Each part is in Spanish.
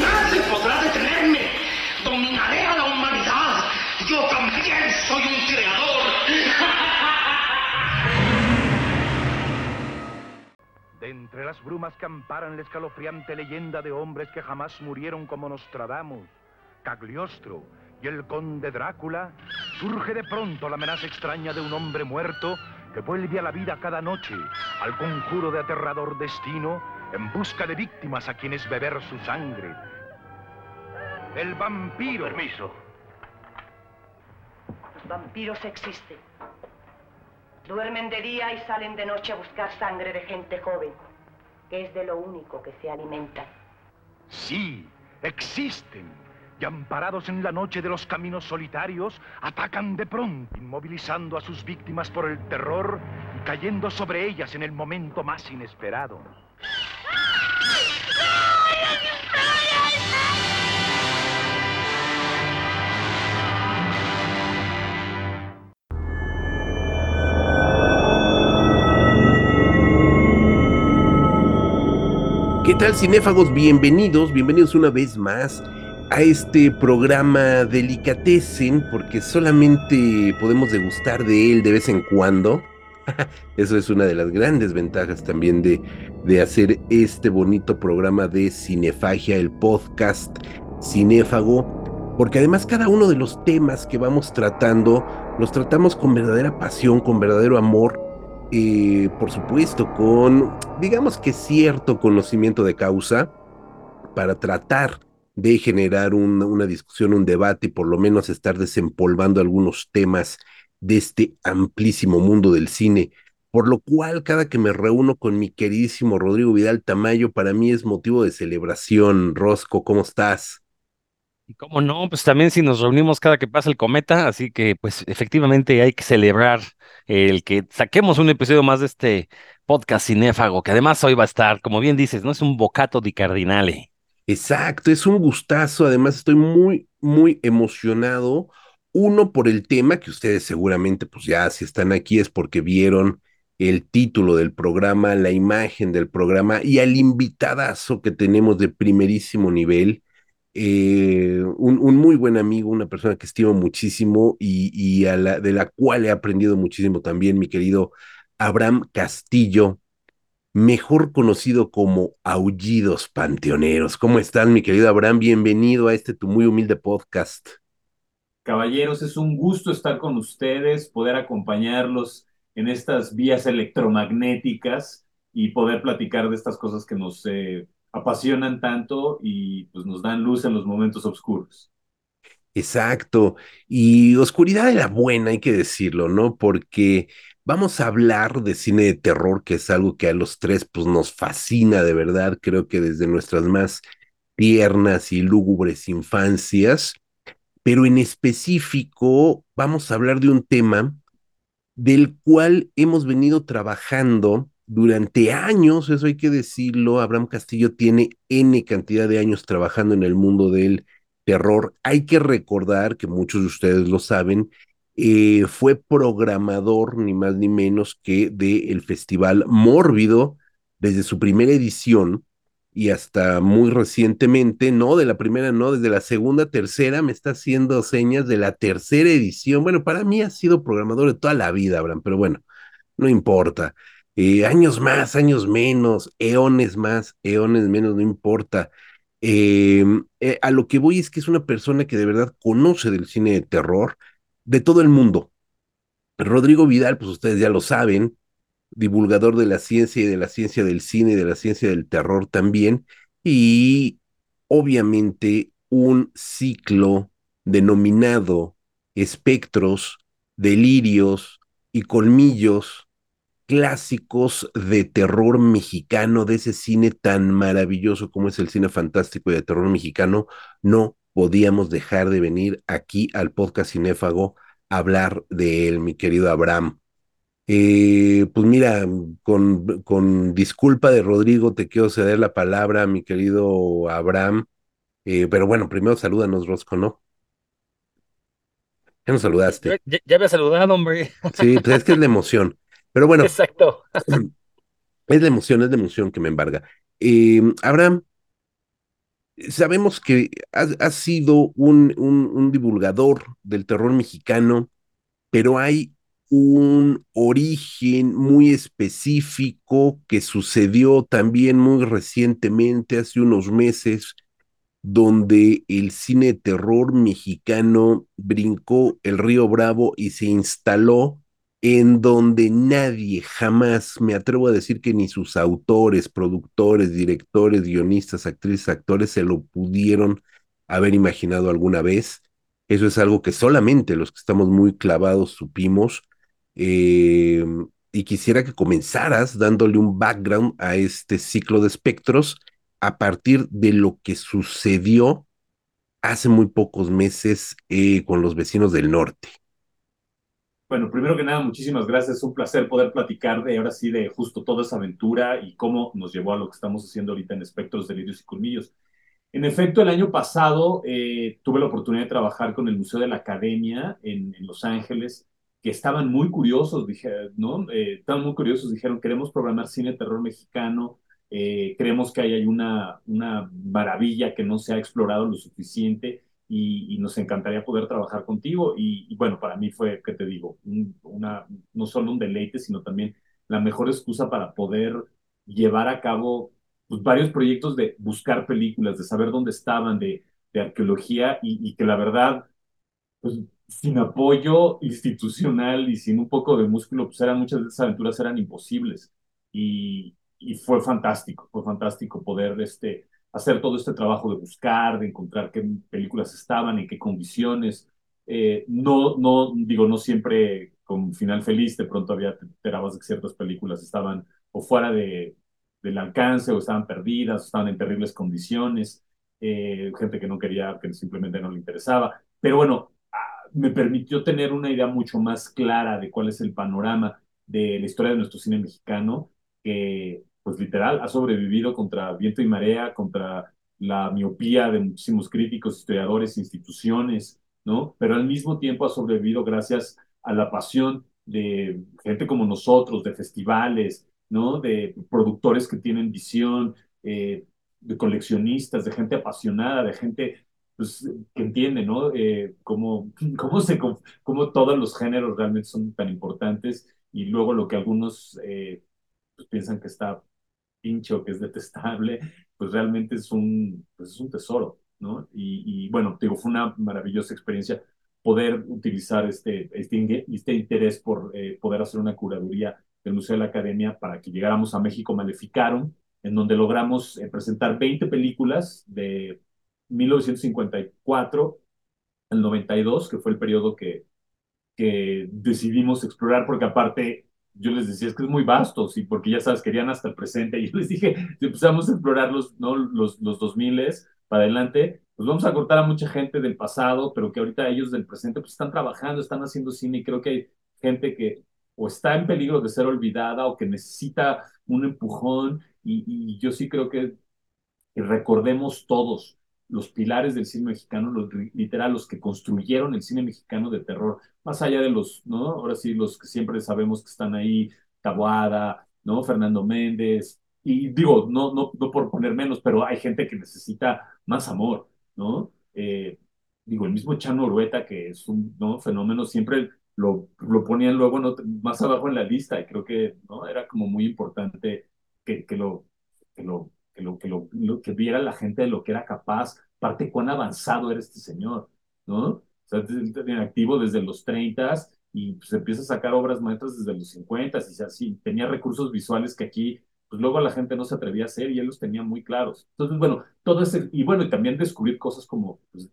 Nadie podrá detenerme. Dominaré a la humanidad. Yo también soy un creador. De entre las brumas que amparan la escalofriante leyenda de hombres que jamás murieron como Nostradamus, Cagliostro y el conde Drácula, surge de pronto la amenaza extraña de un hombre muerto que vuelve a la vida cada noche al conjuro de aterrador destino en busca de víctimas a quienes beber su sangre. El vampiro. Permiso. Los vampiros existen. Duermen de día y salen de noche a buscar sangre de gente joven, que es de lo único que se alimentan. Sí, existen. Y amparados en la noche de los caminos solitarios, atacan de pronto, inmovilizando a sus víctimas por el terror y cayendo sobre ellas en el momento más inesperado. ¿Qué tal cinéfagos? Bienvenidos, bienvenidos una vez más a este programa Delicatessen, porque solamente podemos degustar de él de vez en cuando. Eso es una de las grandes ventajas también de, de hacer este bonito programa de Cinefagia, el podcast cinéfago, porque además cada uno de los temas que vamos tratando los tratamos con verdadera pasión, con verdadero amor eh, por supuesto, con, digamos que cierto conocimiento de causa, para tratar de generar un, una discusión, un debate y por lo menos estar desempolvando algunos temas de este amplísimo mundo del cine. Por lo cual, cada que me reúno con mi queridísimo Rodrigo Vidal Tamayo, para mí es motivo de celebración. Rosco, ¿cómo estás? Cómo no, pues también si nos reunimos cada que pasa el cometa, así que pues efectivamente hay que celebrar el que saquemos un episodio más de este podcast cinéfago, que además hoy va a estar, como bien dices, ¿no? Es un bocato di cardinale. Exacto, es un gustazo, además estoy muy, muy emocionado. Uno, por el tema que ustedes seguramente, pues ya si están aquí es porque vieron el título del programa, la imagen del programa y al invitadazo que tenemos de primerísimo nivel eh, un, un, muy buen amigo, una persona que estimo muchísimo y, y de la cual he aprendido muchísimo también, mi querido Abraham Castillo, mejor conocido como Aullidos Panteoneros. ¿Cómo están, mi querido Abraham? Bienvenido a este tu muy humilde podcast. Caballeros, es un gusto estar con ustedes, poder acompañarlos en estas vías electromagnéticas y poder platicar de estas cosas que nos eh, apasionan tanto y pues nos dan luz en los momentos oscuros. Exacto. Y oscuridad de la buena, hay que decirlo, ¿no? Porque vamos a hablar de cine de terror, que es algo que a los tres pues nos fascina de verdad, creo que desde nuestras más tiernas y lúgubres infancias, pero en específico vamos a hablar de un tema del cual hemos venido trabajando durante años, eso hay que decirlo, Abraham Castillo tiene N cantidad de años trabajando en el mundo del terror. Hay que recordar que muchos de ustedes lo saben, eh, fue programador ni más ni menos que del Festival Mórbido desde su primera edición y hasta muy recientemente, no, de la primera, no, desde la segunda, tercera, me está haciendo señas de la tercera edición. Bueno, para mí ha sido programador de toda la vida, Abraham, pero bueno, no importa. Eh, años más, años menos, eones más, eones menos, no importa. Eh, eh, a lo que voy es que es una persona que de verdad conoce del cine de terror de todo el mundo. Rodrigo Vidal, pues ustedes ya lo saben, divulgador de la ciencia y de la ciencia del cine y de la ciencia del terror también, y obviamente un ciclo denominado espectros, delirios y colmillos clásicos de terror mexicano, de ese cine tan maravilloso como es el cine fantástico y de terror mexicano, no podíamos dejar de venir aquí al podcast Cinéfago a hablar de él, mi querido Abraham. Eh, pues mira, con, con, disculpa de Rodrigo, te quiero ceder la palabra, mi querido Abraham. Eh, pero bueno, primero salúdanos, Rosco, ¿no? Ya nos saludaste. Ya, ya, había saludado, hombre. Sí, pues es que es la emoción. Pero bueno. Exacto. Es la emoción, es la emoción que me embarga. Eh, Abraham, sabemos que has, has sido un, un, un divulgador del terror mexicano, pero hay un origen muy específico que sucedió también muy recientemente, hace unos meses, donde el cine de terror mexicano brincó el río Bravo y se instaló en donde nadie jamás, me atrevo a decir que ni sus autores, productores, directores, guionistas, actrices, actores se lo pudieron haber imaginado alguna vez. Eso es algo que solamente los que estamos muy clavados supimos. Eh, y quisiera que comenzaras dándole un background a este ciclo de espectros a partir de lo que sucedió hace muy pocos meses eh, con los vecinos del norte. Bueno, primero que nada, muchísimas gracias. Es un placer poder platicar de ahora sí de justo toda esa aventura y cómo nos llevó a lo que estamos haciendo ahorita en Espectros, Delirios y Colmillos. En efecto, el año pasado eh, tuve la oportunidad de trabajar con el Museo de la Academia en, en Los Ángeles, que estaban muy curiosos, dije, ¿no? Eh, estaban muy curiosos, dijeron, queremos programar cine terror mexicano, eh, creemos que hay una, una maravilla que no se ha explorado lo suficiente y, y nos encantaría poder trabajar contigo. Y, y, bueno, para mí fue, ¿qué te digo? Un, una, no solo un deleite, sino también la mejor excusa para poder llevar a cabo pues, varios proyectos de buscar películas, de saber dónde estaban, de, de arqueología y, y que la verdad, pues sin apoyo institucional y sin un poco de músculo, pues eran muchas de esas aventuras eran imposibles. Y, fue fantástico, fue fantástico poder este, hacer todo este trabajo de buscar, de encontrar qué películas estaban, en qué condiciones. Eh, no, no, digo, no siempre con final feliz, de pronto había, te enterabas que ciertas películas estaban o fuera de, del alcance, o estaban perdidas, o estaban en terribles condiciones, eh, gente que no quería, que simplemente no le interesaba. Pero bueno, ah, me permitió tener una idea mucho más clara de cuál es el panorama de la historia de nuestro cine mexicano, que pues literal, ha sobrevivido contra viento y marea, contra la miopía de muchísimos críticos, historiadores, instituciones, ¿no? Pero al mismo tiempo ha sobrevivido gracias a la pasión de gente como nosotros, de festivales, ¿no? De productores que tienen visión, eh, de coleccionistas, de gente apasionada, de gente pues, que entiende, ¿no? Eh, cómo, cómo, se, cómo todos los géneros realmente son tan importantes y luego lo que algunos eh, pues, piensan que está pincho, que es detestable, pues realmente es un, pues es un tesoro, ¿no? Y, y, bueno, digo, fue una maravillosa experiencia poder utilizar este, este, este interés por eh, poder hacer una curaduría del Museo de la Academia para que llegáramos a México Maleficaron, en donde logramos eh, presentar 20 películas de 1954 al 92, que fue el periodo que, que decidimos explorar, porque aparte yo les decía, es que es muy vasto, sí, porque ya sabes, querían hasta el presente. Y yo les dije, si empezamos a explorar los, ¿no? los, los 2000 para adelante, pues vamos a cortar a mucha gente del pasado, pero que ahorita ellos del presente pues están trabajando, están haciendo cine y creo que hay gente que o está en peligro de ser olvidada o que necesita un empujón y, yo sí creo que, que recordemos todos los pilares del cine mexicano, los, literal, los que construyeron el cine mexicano de terror, más allá de los, ¿no? Ahora sí, los que siempre sabemos que están ahí, Taboada, ¿no? Fernando Méndez, y digo, no, no, no por poner menos, pero hay gente que necesita más amor, ¿no? Eh, digo, el mismo Chano Urueta, que es un ¿no? fenómeno, siempre lo, ponían luego ¿no? más abajo en la lista, y creo que ¿no? era como muy importante que lo, que lo que lo, que lo, que viera la gente de lo que era capaz, parte cuán avanzado era este señor, ¿no? O sea, en activo desde los 30 y pues empieza a sacar obras maestras desde los 50 y así, tenía recursos visuales que aquí, pues luego la gente no se atrevía a hacer y él los tenía muy claros. Entonces, bueno, todo ese, y bueno, y también descubrir cosas como pues,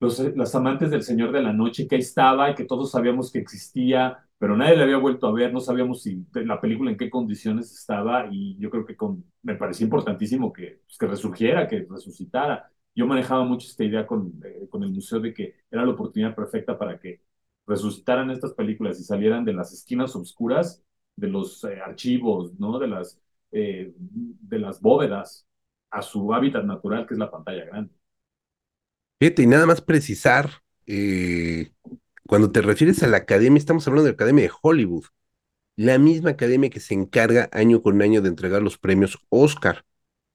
los, los amantes del Señor de la Noche que ahí estaba y que todos sabíamos que existía, pero nadie la había vuelto a ver, no sabíamos si la película en qué condiciones estaba y yo creo que con, me parecía importantísimo que, pues, que resurgiera, que resucitara. Yo manejaba mucho esta idea con, eh, con el museo de que era la oportunidad perfecta para que resucitaran estas películas y salieran de las esquinas oscuras de los eh, archivos, ¿no? De las, eh, de las bóvedas a su hábitat natural, que es la pantalla grande. Fíjate, y nada más precisar, eh, cuando te refieres a la academia, estamos hablando de la Academia de Hollywood, la misma academia que se encarga año con año de entregar los premios Oscar.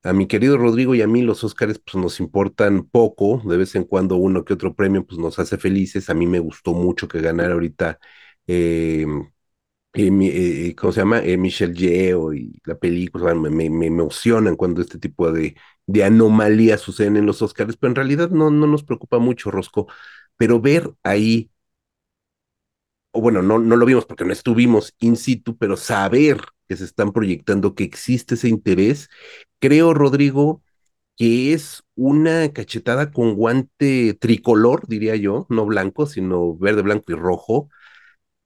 A mi querido Rodrigo y a mí los Oscars pues nos importan poco, de vez en cuando uno que otro premio pues nos hace felices. A mí me gustó mucho que ganara ahorita eh, eh, eh, ¿cómo se llama? Eh, Michelle Yeoh y la película, me, me, emocionan cuando este tipo de, de anomalías suceden en los Oscars, pero en realidad no, no nos preocupa mucho, Rosco. Pero ver ahí, o bueno, no, no lo vimos porque no estuvimos in situ, pero saber que se están proyectando, que existe ese interés, creo, Rodrigo, que es una cachetada con guante tricolor, diría yo, no blanco, sino verde, blanco y rojo,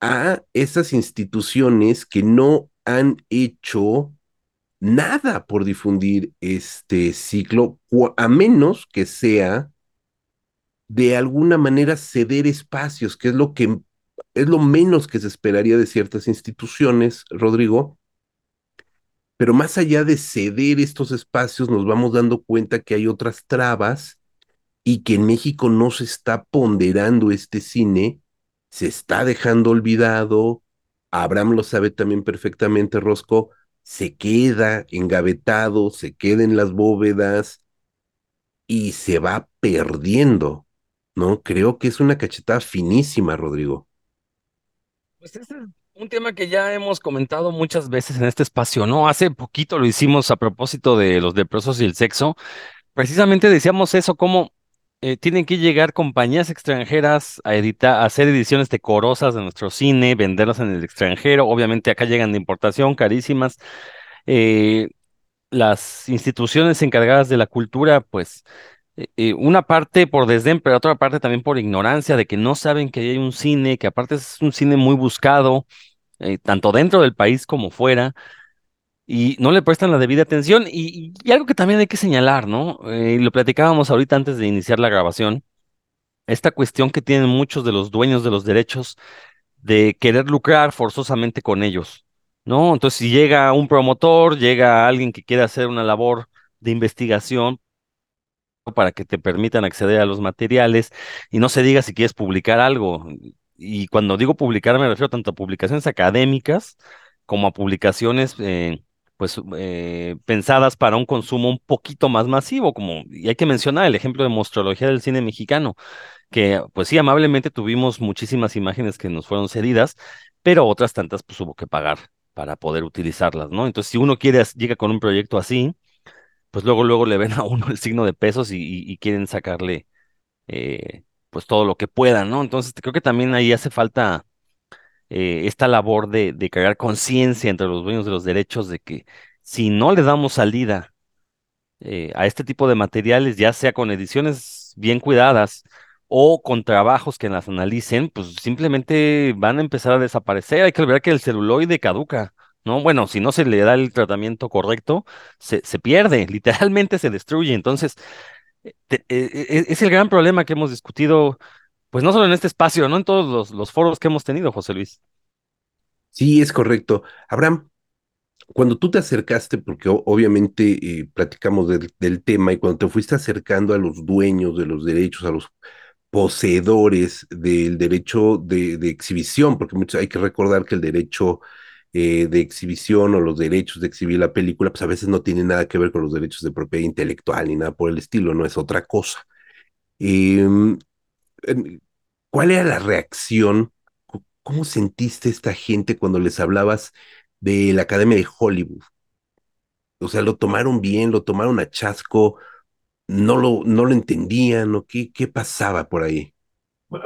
a esas instituciones que no han hecho nada por difundir este ciclo, a menos que sea de alguna manera ceder espacios, que es lo que es lo menos que se esperaría de ciertas instituciones, Rodrigo. Pero más allá de ceder estos espacios, nos vamos dando cuenta que hay otras trabas y que en México no se está ponderando este cine se está dejando olvidado, Abraham lo sabe también perfectamente, Rosco, se queda engavetado, se queda en las bóvedas y se va perdiendo, ¿no? Creo que es una cachetada finísima, Rodrigo. Este es un tema que ya hemos comentado muchas veces en este espacio, ¿no? Hace poquito lo hicimos a propósito de los depresos y el sexo. Precisamente decíamos eso, como eh, tienen que llegar compañías extranjeras a editar, a hacer ediciones decorosas de nuestro cine, venderlas en el extranjero. Obviamente acá llegan de importación, carísimas. Eh, las instituciones encargadas de la cultura, pues, eh, una parte por desdén, pero otra parte también por ignorancia de que no saben que hay un cine, que aparte es un cine muy buscado, tanto dentro del país como fuera y no le prestan la debida atención. Y, algo que también hay que señalar, ¿no? Eh, lo platicábamos ahorita antes de iniciar la grabación, esta cuestión que tienen muchos de los dueños de los derechos de querer lucrar forzosamente con ellos, ¿no? Entonces, si llega un promotor, llega alguien que quiere hacer una labor de investigación para que te permitan acceder a los materiales y no se diga si quieres publicar algo. Y cuando digo publicar me refiero tanto a publicaciones académicas como a publicaciones eh, pues eh, pensadas para un consumo un poquito más masivo, como, y hay que mencionar el ejemplo de monstruología del cine mexicano, que pues sí, amablemente tuvimos muchísimas imágenes que nos fueron cedidas, pero otras tantas pues hubo que pagar para poder utilizarlas, ¿no? Entonces, si uno quiere, llega con un proyecto así, pues luego, luego le ven a uno el signo de pesos y, quieren sacarle eh, pues todo lo que puedan, ¿no? Entonces, creo que también ahí hace falta eh, esta labor de, de crear conciencia entre los dueños de los derechos de que si no le damos salida eh, a este tipo de materiales, ya sea con ediciones bien cuidadas o con trabajos que las analicen, pues simplemente van a empezar a desaparecer. Hay que olvidar que el celuloide caduca. ¿No? Bueno, si no se le da el tratamiento correcto, se, se pierde, literalmente se destruye. Entonces, eh, es el gran problema que hemos discutido pues no solo en este espacio, ¿no? En todos los, foros que hemos tenido, José Luis. Sí, es correcto. Abraham, cuando tú te acercaste, porque obviamente eh, platicamos del, tema, y cuando te fuiste acercando a los dueños de los derechos, a los poseedores del derecho de, exhibición, porque hay que recordar que el derecho eh, de exhibición o los derechos de exhibir la película, pues a veces no tiene nada que ver con los derechos de propiedad intelectual ni nada por el estilo, no es otra cosa. Em, ¿Cuál era la reacción? ¿Cómo sentiste esta gente cuando les hablabas de la Academia de Hollywood? O sea, ¿lo tomaron bien? ¿Lo tomaron a chasco? ¿No lo, no lo entendían? ¿O qué, qué pasaba por ahí?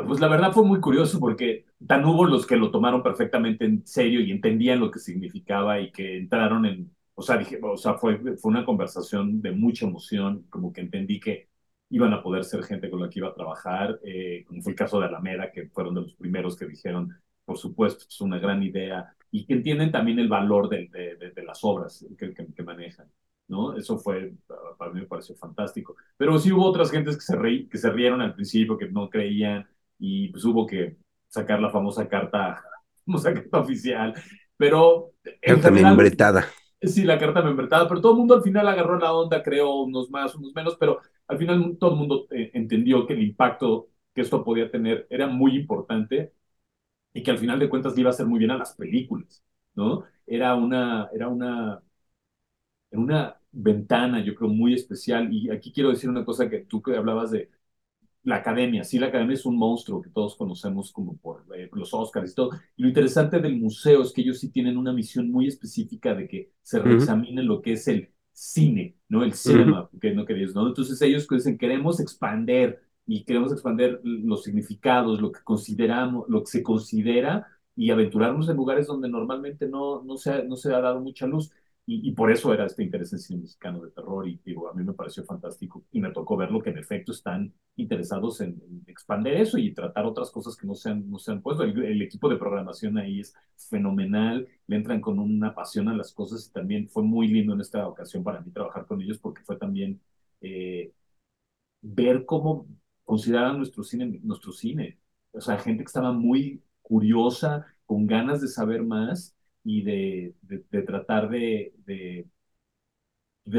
Pues la verdad fue muy curioso porque tan hubo los que lo tomaron perfectamente en serio y entendían lo que significaba y que entraron en, o sea, dije, o sea, fue, fue una conversación de mucha emoción, como que entendí que iban a poder ser gente con la que iba a trabajar, eh, como fue el caso de Alameda, que fueron de los primeros que dijeron, por supuesto, es una gran idea y que entienden también el valor de, de, de las obras que, que, que, manejan. ¿no? Eso fue, para mí me pareció fantástico. Pero sí hubo otras gentes que se, reí, que se rieron al principio, que no creían, y pues hubo que sacar la famosa carta, famosa carta oficial. Pero... Carta membretada. Sí, la carta membretada, pero todo el mundo al final agarró la onda, creo, unos más, unos menos, pero al final todo el mundo eh, entendió que el impacto que esto podía tener era muy importante y que al final de cuentas le iba a hacer muy bien a las películas, ¿no? Era una, era una, una ventana, yo creo, muy especial. Y aquí quiero decir una cosa que tú que hablabas de la academia. Sí, la academia es un monstruo que todos conocemos como por eh, los Oscars y todo. Y lo interesante del museo es que ellos sí tienen una misión muy específica de que se reexamine lo que es el cine, ¿no? El cinema, que no querías, ¿no? Entonces ellos dicen, queremos expander y queremos expander los significados, lo que consideramos, lo que se considera y aventurarnos en lugares donde normalmente no, no, se, no se ha dado mucha luz. Y, por eso era este interés en cine mexicano de terror y digo, a mí me pareció fantástico y me tocó verlo que en efecto están interesados en, expandir eso y tratar otras cosas que no se han, no se han puesto. El, equipo de programación ahí es fenomenal, le entran con una pasión a las cosas y también fue muy lindo en esta ocasión para mí trabajar con ellos porque fue también eh, ver cómo consideraban nuestro cine, nuestro cine. O sea, gente que estaba muy curiosa, con ganas de saber más y de, de, tratar de, de,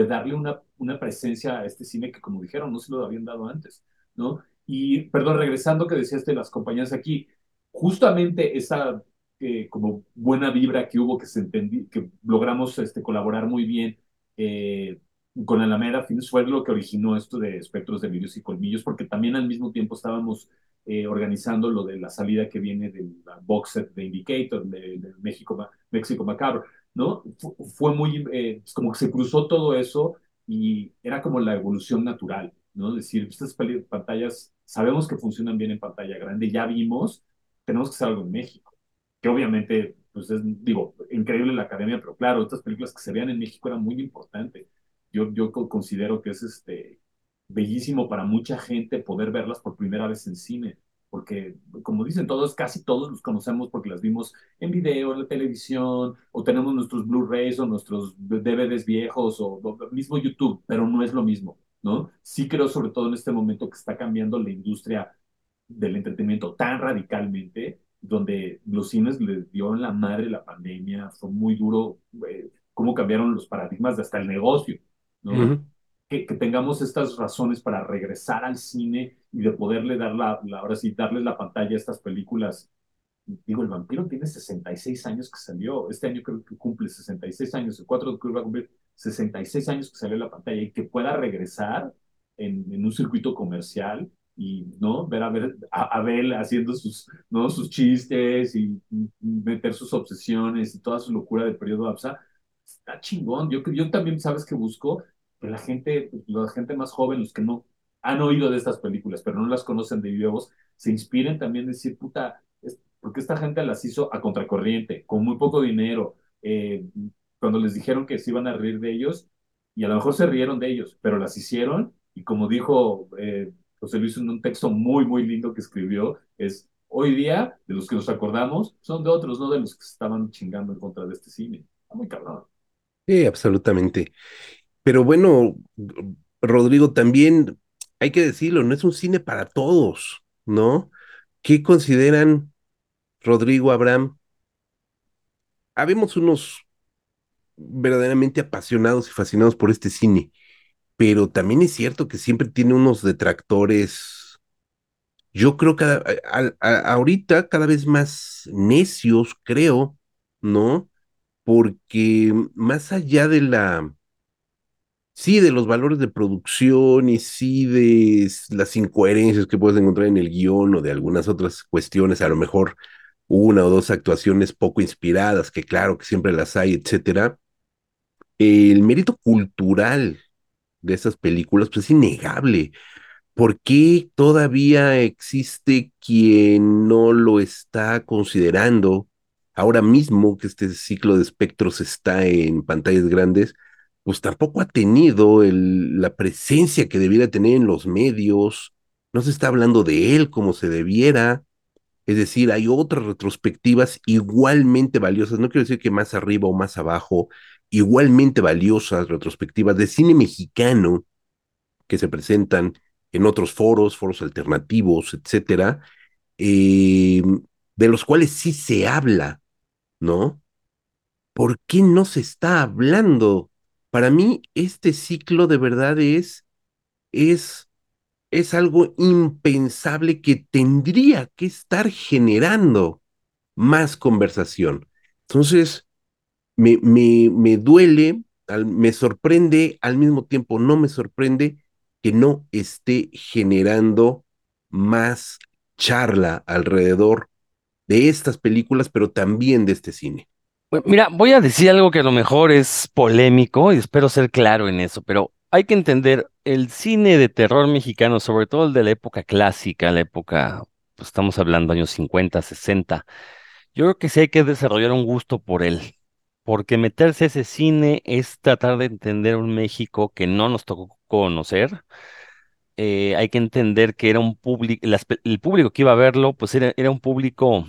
darle una, una presencia a este cine que, como dijeron, no se lo habían dado antes, ¿no? Y, perdón, regresando que decías de las compañías aquí, justamente esa eh, como buena vibra que hubo, que se entendí, que logramos este, colaborar muy bien eh, con Alameda Films fue lo que originó esto de espectros de virus y colmillos, porque también al mismo tiempo estábamos eh, organizando lo de la salida que viene del box set de Indicator, de, México, México Macabro, ¿no? fue muy, eh, pues como que se cruzó todo eso y era como la evolución natural, ¿no? Es decir, estas pantallas sabemos que funcionan bien en pantalla grande, ya vimos, tenemos que hacer algo en México, que obviamente, pues es, digo, increíble la academia, pero claro, estas películas que se vean en México eran muy importantes. Yo, yo considero que es este, bellísimo para mucha gente poder verlas por primera vez en cine, porque como dicen todos, casi todos los conocemos porque las vimos en video, en la televisión, o tenemos nuestros Blu-rays o nuestros DVDs viejos o, mismo YouTube, pero no es lo mismo, ¿no? Sí creo sobre todo en este momento que está cambiando la industria del entretenimiento tan radicalmente, donde los cines les dio en la madre la pandemia, fue muy duro eh, cómo cambiaron los paradigmas de hasta el negocio, ¿no? Que, tengamos estas razones para regresar al cine y de poderle dar la, ahora sí, darle la pantalla a estas películas. Digo, el vampiro tiene 66 años que salió, este año creo que cumple 66 años, el 4 de octubre va a cumplir 66 años que salió la pantalla y que pueda regresar en, un circuito comercial y no ver a ver a Abel haciendo sus no sus chistes y meter sus obsesiones y toda su locura del periodo APSA está chingón. Yo yo también sabes que busco que la gente, la gente más joven, los que no han oído de estas películas, pero no las conocen de viva se inspiren también en decir, puta, porque esta gente las hizo a contracorriente, con muy poco dinero, eh, cuando les dijeron que se iban a reír de ellos, y a lo mejor se rieron de ellos, pero las hicieron, y como dijo eh, José Luis en un texto muy, muy lindo que escribió, es, hoy día, de los que nos acordamos, son de otros, no de los que estaban chingando en contra de este cine. Está muy cabrón. Sí, absolutamente. Pero bueno, Rodrigo, también hay que decirlo, no es un cine para todos, ¿no? ¿Qué consideran, Rodrigo, Abraham? Habemos unos verdaderamente apasionados y fascinados por este cine, pero también es cierto que siempre tiene unos detractores, yo creo que ahorita cada vez más necios, creo, ¿no? Porque más allá de la sí de los valores de producción y sí de las incoherencias que puedes encontrar en el guion o de algunas otras cuestiones, a lo mejor una o dos actuaciones poco inspiradas, que claro que siempre las hay, etcétera. El mérito cultural de esas películas pues es innegable. ¿Por qué todavía existe quien no lo está considerando ahora mismo que este ciclo de espectros está en pantallas grandes? Pues tampoco ha tenido la presencia que debiera tener en los medios, no se está hablando de él como se debiera. Es decir, hay otras retrospectivas igualmente valiosas, no quiero decir que más arriba o más abajo, igualmente valiosas retrospectivas de cine mexicano que se presentan en otros foros, foros alternativos, etcétera, eh, de los cuales sí se habla, ¿no? ¿Por qué no se está hablando? Para mí, este ciclo de verdad es, es, es algo impensable que tendría que estar generando más conversación. Entonces, me, me, me duele, me sorprende, al mismo tiempo no me sorprende que no esté generando más charla alrededor de estas películas, pero también de este cine. Mira, voy a decir algo que a lo mejor es polémico y espero ser claro en eso, pero hay que entender el cine de terror mexicano, sobre todo el de la época clásica, la época, pues estamos hablando años 50, 60. Yo creo que sí hay que desarrollar un gusto por él, porque meterse a ese cine es tratar de entender un México que no nos tocó conocer. Eh, hay que entender que era un público, el público que iba a verlo, pues era un público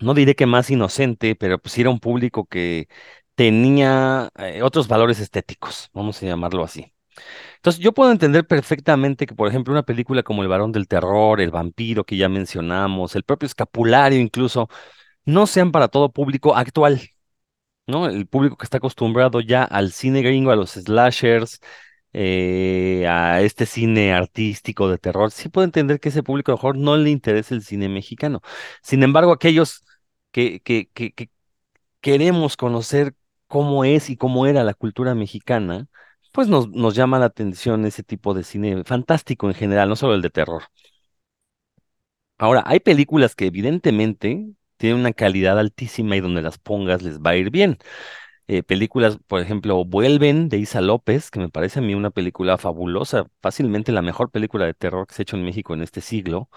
no diré que más inocente, pero pues era un público que tenía eh, otros valores estéticos, vamos a llamarlo así. Entonces, yo puedo entender perfectamente que, por ejemplo, una película como El Varón del Terror, El Vampiro que ya mencionamos, el propio Escapulario incluso, no sean para todo público actual, ¿no? El público que está acostumbrado ya al cine gringo, a los slashers, eh, a este cine artístico de terror, sí puedo entender que ese público a lo mejor no le interesa el cine mexicano. Sin embargo, aquellos que, que, que, que queremos conocer cómo es y cómo era la cultura mexicana, pues nos, nos llama la atención ese tipo de cine fantástico en general, no solo el de terror. Ahora, hay películas que evidentemente tienen una calidad altísima y donde las pongas les va a ir bien. Eh, películas, por ejemplo, Vuelven de Isa López, que me parece a mí una película fabulosa, fácilmente la mejor película de terror que se ha hecho en México en este siglo.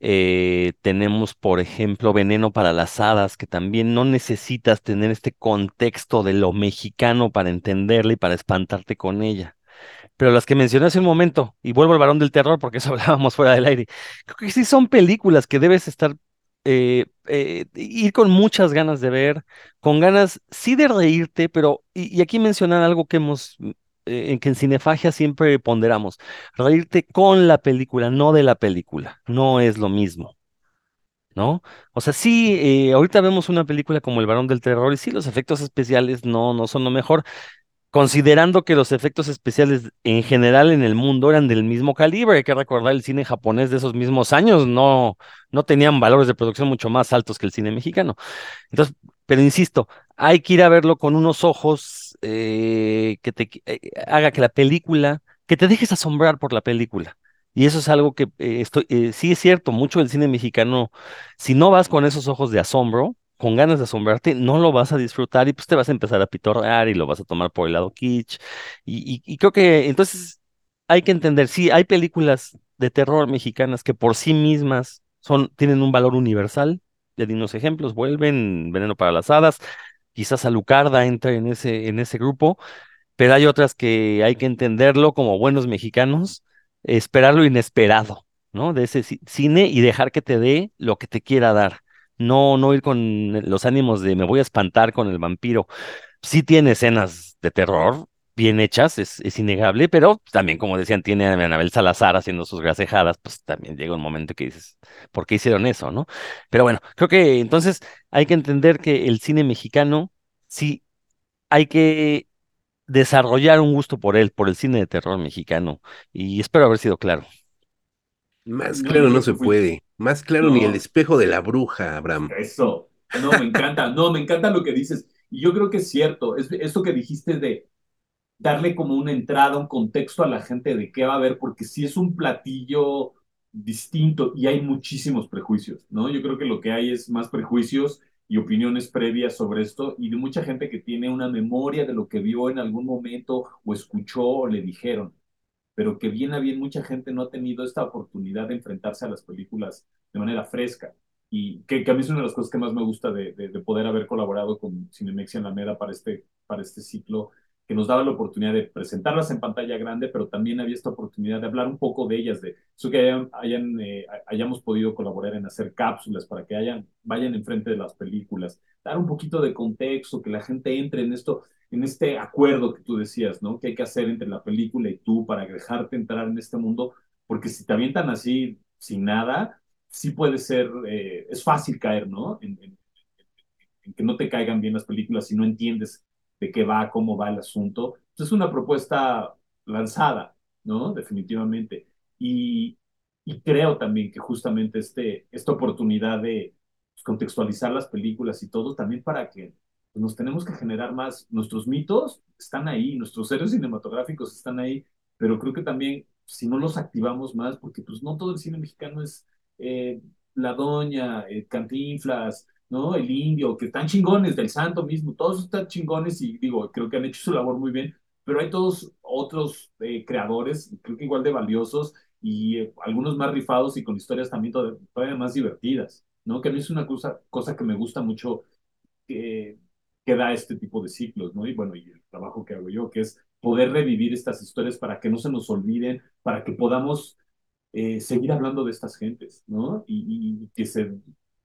Eh, tenemos, por ejemplo, Veneno para las Hadas, que también no necesitas tener este contexto de lo mexicano para entenderla y para espantarte con ella. Pero las que mencioné hace un momento, y vuelvo al varón del terror porque eso hablábamos fuera del aire, creo que sí son películas que debes estar, eh, eh, ir con muchas ganas de ver, con ganas sí de reírte, pero, y, aquí mencionar algo que hemos eh, en que en Cinefagia siempre ponderamos, reírte con la película, no de la película, no es lo mismo, ¿no? O sea, sí, ahorita vemos una película como El Varón del Terror y sí, los efectos especiales no, no son lo mejor, considerando que los efectos especiales en general en el mundo eran del mismo calibre, hay que recordar el cine japonés de esos mismos años, no, no tenían valores de producción mucho más altos que el cine mexicano. Entonces, pero insisto, hay que ir a verlo con unos ojos eh, que te eh, haga que la película, que te dejes asombrar por la película. Y eso es algo que eh, estoy, sí es cierto, mucho del cine mexicano, si no vas con esos ojos de asombro, con ganas de asombrarte, no lo vas a disfrutar y pues te vas a empezar a pitorrear y lo vas a tomar por el lado kitsch. Y, y- creo que entonces hay que entender, sí, hay películas de terror mexicanas que por sí mismas son, tienen un valor universal. Ya di unos ejemplos, vuelven Veneno para las Hadas, quizás Alucarda entre en ese, en ese grupo, pero hay otras que hay que entenderlo como buenos mexicanos, esperar lo inesperado, ¿no? De ese ci- cine y dejar que te dé lo que te quiera dar. No, no ir con los ánimos de me voy a espantar con el vampiro. Sí tiene escenas de terror bien hechas, es, es innegable, pero también, como decían, tiene a Anabel Salazar haciendo sus gracejadas, pues también llega un momento que dices, ¿por qué hicieron eso, no? Pero bueno, creo que entonces hay que entender que el cine mexicano sí hay que desarrollar un gusto por él, por el cine de terror mexicano, y espero haber sido claro. Más No, claro no se fui- puede. Más claro ni el espejo de la bruja, Abraham. Eso. No, me encanta. No, me encanta lo que dices. Y yo creo que es cierto. Es eso que dijiste de darle como una entrada, un contexto a la gente de qué va a ver, porque sí es un platillo distinto y hay muchísimos prejuicios, ¿no? Yo creo que lo que hay es más prejuicios y opiniones previas sobre esto y de mucha gente que tiene una memoria de lo que vio en algún momento o escuchó o le dijeron, pero que bien a bien mucha gente no ha tenido esta oportunidad de enfrentarse a las películas de manera fresca. Y que, que a mí es una de las cosas que más me gusta de, de, de poder haber colaborado con Cinemex y Alameda para este, para este ciclo, que nos daba la oportunidad de presentarlas en pantalla grande, pero también había esta oportunidad de hablar un poco de ellas, de eso que hayan, hayan eh, hayamos podido colaborar en hacer cápsulas para que hayan, vayan enfrente de las películas, dar un poquito de contexto, que la gente entre en esto, en este acuerdo que tú decías, ¿no? Que hay que hacer entre la película y tú para dejarte entrar en este mundo, porque si te avientan así sin nada, sí puede ser, eh, es fácil caer, ¿no? En, que no te caigan bien las películas si no entiendes de qué va, cómo va el asunto. Entonces es una propuesta lanzada, ¿no? Definitivamente. Y, y creo también que justamente este, esta oportunidad de pues, contextualizar las películas y todo, también para que nos tenemos que generar más. Nuestros mitos están ahí, nuestros héroes cinematográficos están ahí, pero creo que también si no los activamos más, porque pues no todo el cine mexicano es eh, La Doña, eh, Cantinflas, ¿no? El Indio, que están chingones, del Santo mismo, todos están chingones y digo, creo que han hecho su labor muy bien, pero hay todos otros eh, creadores, creo que igual de valiosos y eh, algunos más rifados y con historias también todavía más divertidas, ¿no? Que a mí es una cosa, cosa que me gusta mucho que, que da este tipo de ciclos, ¿no? Y bueno, y el trabajo que hago yo, que es poder revivir estas historias para que no se nos olviden, para que podamos eh, seguir hablando de estas gentes, ¿no? Y, y, que se,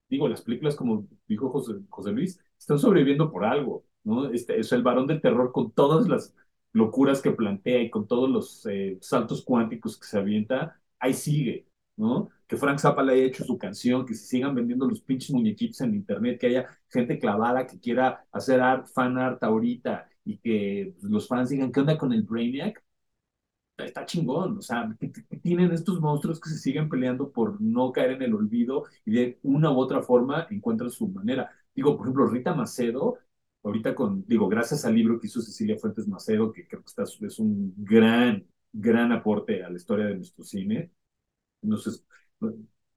digo, las películas, como dijo José, José Luis, están sobreviviendo por algo, ¿no? Este, es el varón del terror con todas las locuras que plantea y con todos los eh, saltos cuánticos que se avienta, ahí sigue, Que Frank Zappa le haya hecho su canción, que se sigan vendiendo los pinches muñequitos en internet, que haya gente clavada que quiera hacer art, fan art ahorita y que los fans digan, ¿qué onda con el Brainiac? Está chingón, o sea, que tienen estos monstruos que se siguen peleando por no caer en el olvido y de una u otra forma encuentran su manera. Digo, por ejemplo, Rita Macedo, ahorita con, digo, gracias al libro que hizo Cecilia Fuentes Macedo, que creo que está, es un gran, gran aporte a la historia de nuestro cine, unos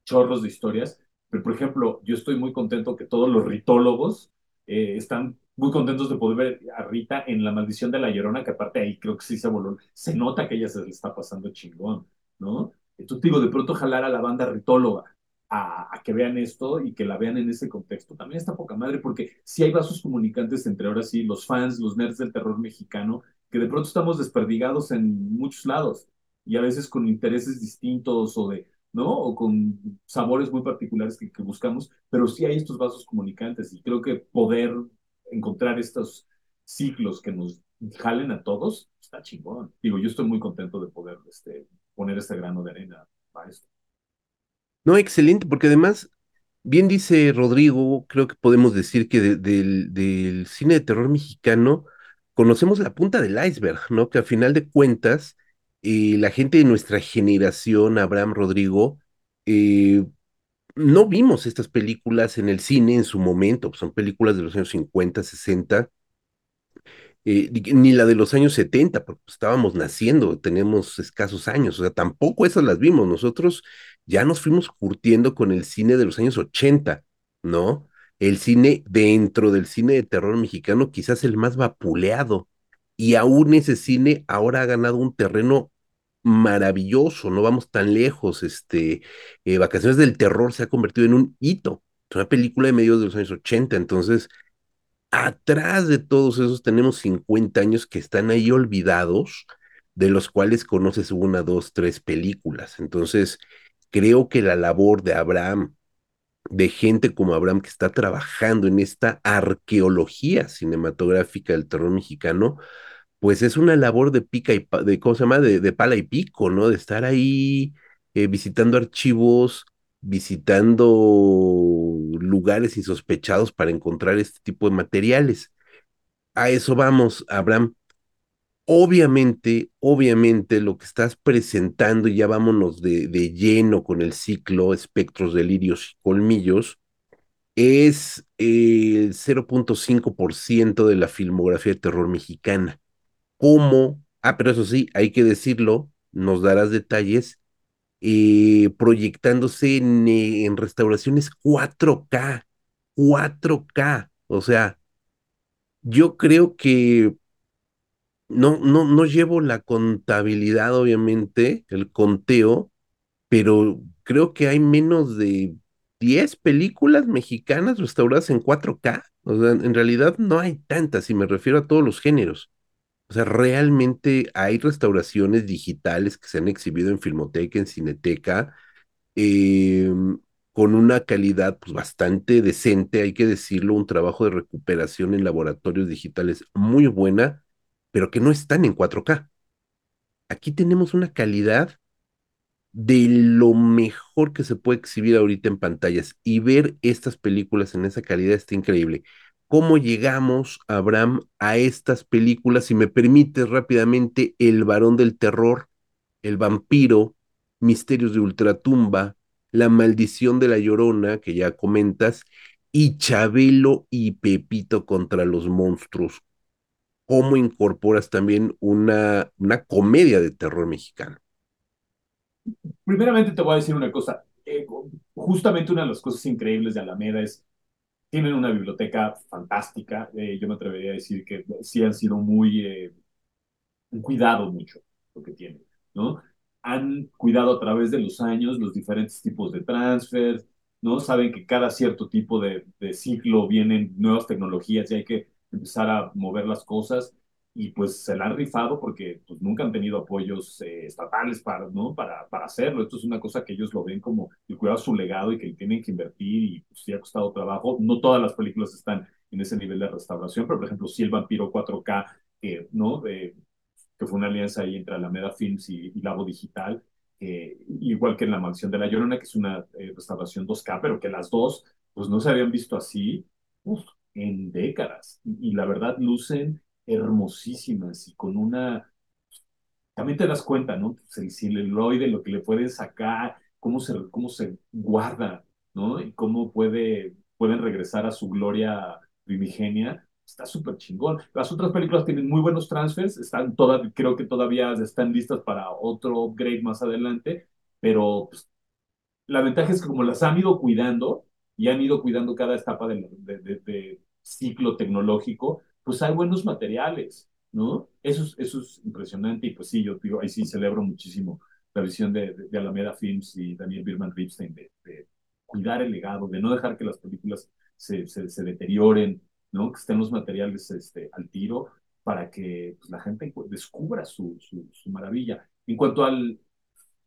chorros de historias, pero por ejemplo, yo estoy muy contento que todos los ritólogos eh, están muy contentos de poder ver a Rita en La Maldición de la Llorona, que aparte ahí creo que sí se voló, se nota que ella se le está pasando chingón, ¿no? Entonces digo, de pronto jalar a la banda ritóloga a, a, que vean esto y que la vean en ese contexto, también está poca madre, porque sí hay vasos comunicantes entre ahora sí los fans, los nerds del terror mexicano, que de pronto estamos desperdigados en muchos lados y a veces con intereses distintos o de, ¿no? O con sabores muy particulares que, buscamos, pero sí hay estos vasos comunicantes y creo que poder encontrar estos ciclos que nos jalen a todos, está chingón. Digo, yo estoy muy contento de poder este, poner este grano de arena para esto. No, excelente, porque además, bien dice Rodrigo, creo que podemos decir que de, de, del cine de terror mexicano conocemos la punta del iceberg, ¿no? Que a final de cuentas, la gente de nuestra generación, Abraham Rodrigo, eh, no vimos estas películas en el cine en su momento, son películas de los años 50, 60, eh, ni la de los años 70, porque estábamos naciendo, tenemos escasos años, o sea, tampoco esas las vimos, nosotros ya nos fuimos curtiendo con el cine de los años 80, ¿no? El cine dentro del cine de terror mexicano, quizás el más vapuleado, y aún ese cine ahora ha ganado un terreno maravilloso, no vamos tan lejos, este, eh, Vacaciones del Terror se ha convertido en un hito, es una película de medios de los años 80, entonces, atrás de todos esos tenemos 50 años que están ahí olvidados, de los cuales conoces una, dos, tres películas, entonces, creo que la labor de Abraham, de gente como Abraham que está trabajando en esta arqueología cinematográfica del terror mexicano, pues es una labor de pica y de ¿cómo se llama? De, de pala y pico, ¿no? De estar ahí eh, visitando archivos, visitando lugares insospechados para encontrar este tipo de materiales. A eso vamos, Abraham. Obviamente, obviamente lo que estás presentando, y ya vámonos de, de lleno con el ciclo Espectros, Delirios y Colmillos, es el 0.5% de la filmografía de terror mexicana. Cómo, ah, pero eso sí, hay que decirlo, nos darás detalles, eh, proyectándose en, eh, en, restauraciones 4K, 4K, o sea, yo creo que no, no, no llevo la contabilidad, obviamente, el conteo, pero creo que hay menos de 10 películas mexicanas restauradas en 4K. O sea, en realidad no hay tantas, y me refiero a todos los géneros. O sea, realmente hay restauraciones digitales que se han exhibido en Filmoteca, en Cineteca, eh, con una calidad pues, bastante decente, hay que decirlo, un trabajo de recuperación en laboratorios digitales muy buena, pero que no están en 4K. Aquí tenemos una calidad de lo mejor que se puede exhibir ahorita en pantallas y ver estas películas en esa calidad está increíble. ¿Cómo llegamos, Abraham, a estas películas? Si me permites rápidamente, El varón del terror, El vampiro, Misterios de Ultratumba, La maldición de la Llorona, que ya comentas, y Chabelo y Pepito contra los monstruos. ¿Cómo incorporas también una, una comedia de terror mexicano? Primeramente te voy a decir una cosa. Eh, justamente una de las cosas increíbles de Alameda es tienen una biblioteca fantástica. Eh, yo me atrevería a decir que sí han sido muy eh, cuidado mucho lo que tienen, ¿no? Han cuidado a través de los años los diferentes tipos de transfer, ¿no? Saben que cada cierto tipo de, de ciclo vienen nuevas tecnologías y hay que empezar a mover las cosas y pues se la han rifado porque pues, nunca han tenido apoyos eh, estatales para, ¿no? para, para hacerlo. Esto es una cosa que ellos lo ven como el cuidado su legado y que tienen que invertir y pues ha costado trabajo. No todas las películas están en ese nivel de restauración, pero por ejemplo, sí el Vampiro 4K, que, ¿no? que fue una alianza ahí entre Alameda Films y, y Labo Digital, eh, igual que en La Mansión de la Llorona, que es una eh, restauración 2K, pero que las dos pues no se habían visto así uf, en décadas. Y, y la verdad lucen hermosísimas y con una... También te das cuenta, ¿no? El celuloide, lo que le pueden sacar, cómo se, cómo se guarda, ¿no? Y cómo puede, pueden regresar a su gloria primigenia. Está súper chingón. Las otras películas tienen muy buenos transfers, están todas, creo que todavía están listas para otro upgrade más adelante, pero pues, la ventaja es que como las han ido cuidando y han ido cuidando cada etapa de, de, de ciclo tecnológico, pues hay buenos materiales, ¿no? Eso es, eso es impresionante y pues sí, yo digo, ahí sí celebro muchísimo la visión de, de, de Alameda Films y Daniel Birman Ripstein de, de, cuidar el legado, de no dejar que las películas se, se, se deterioren, ¿no? Que estén los materiales este, al tiro para que pues, la gente descubra su, su, su, maravilla. En cuanto al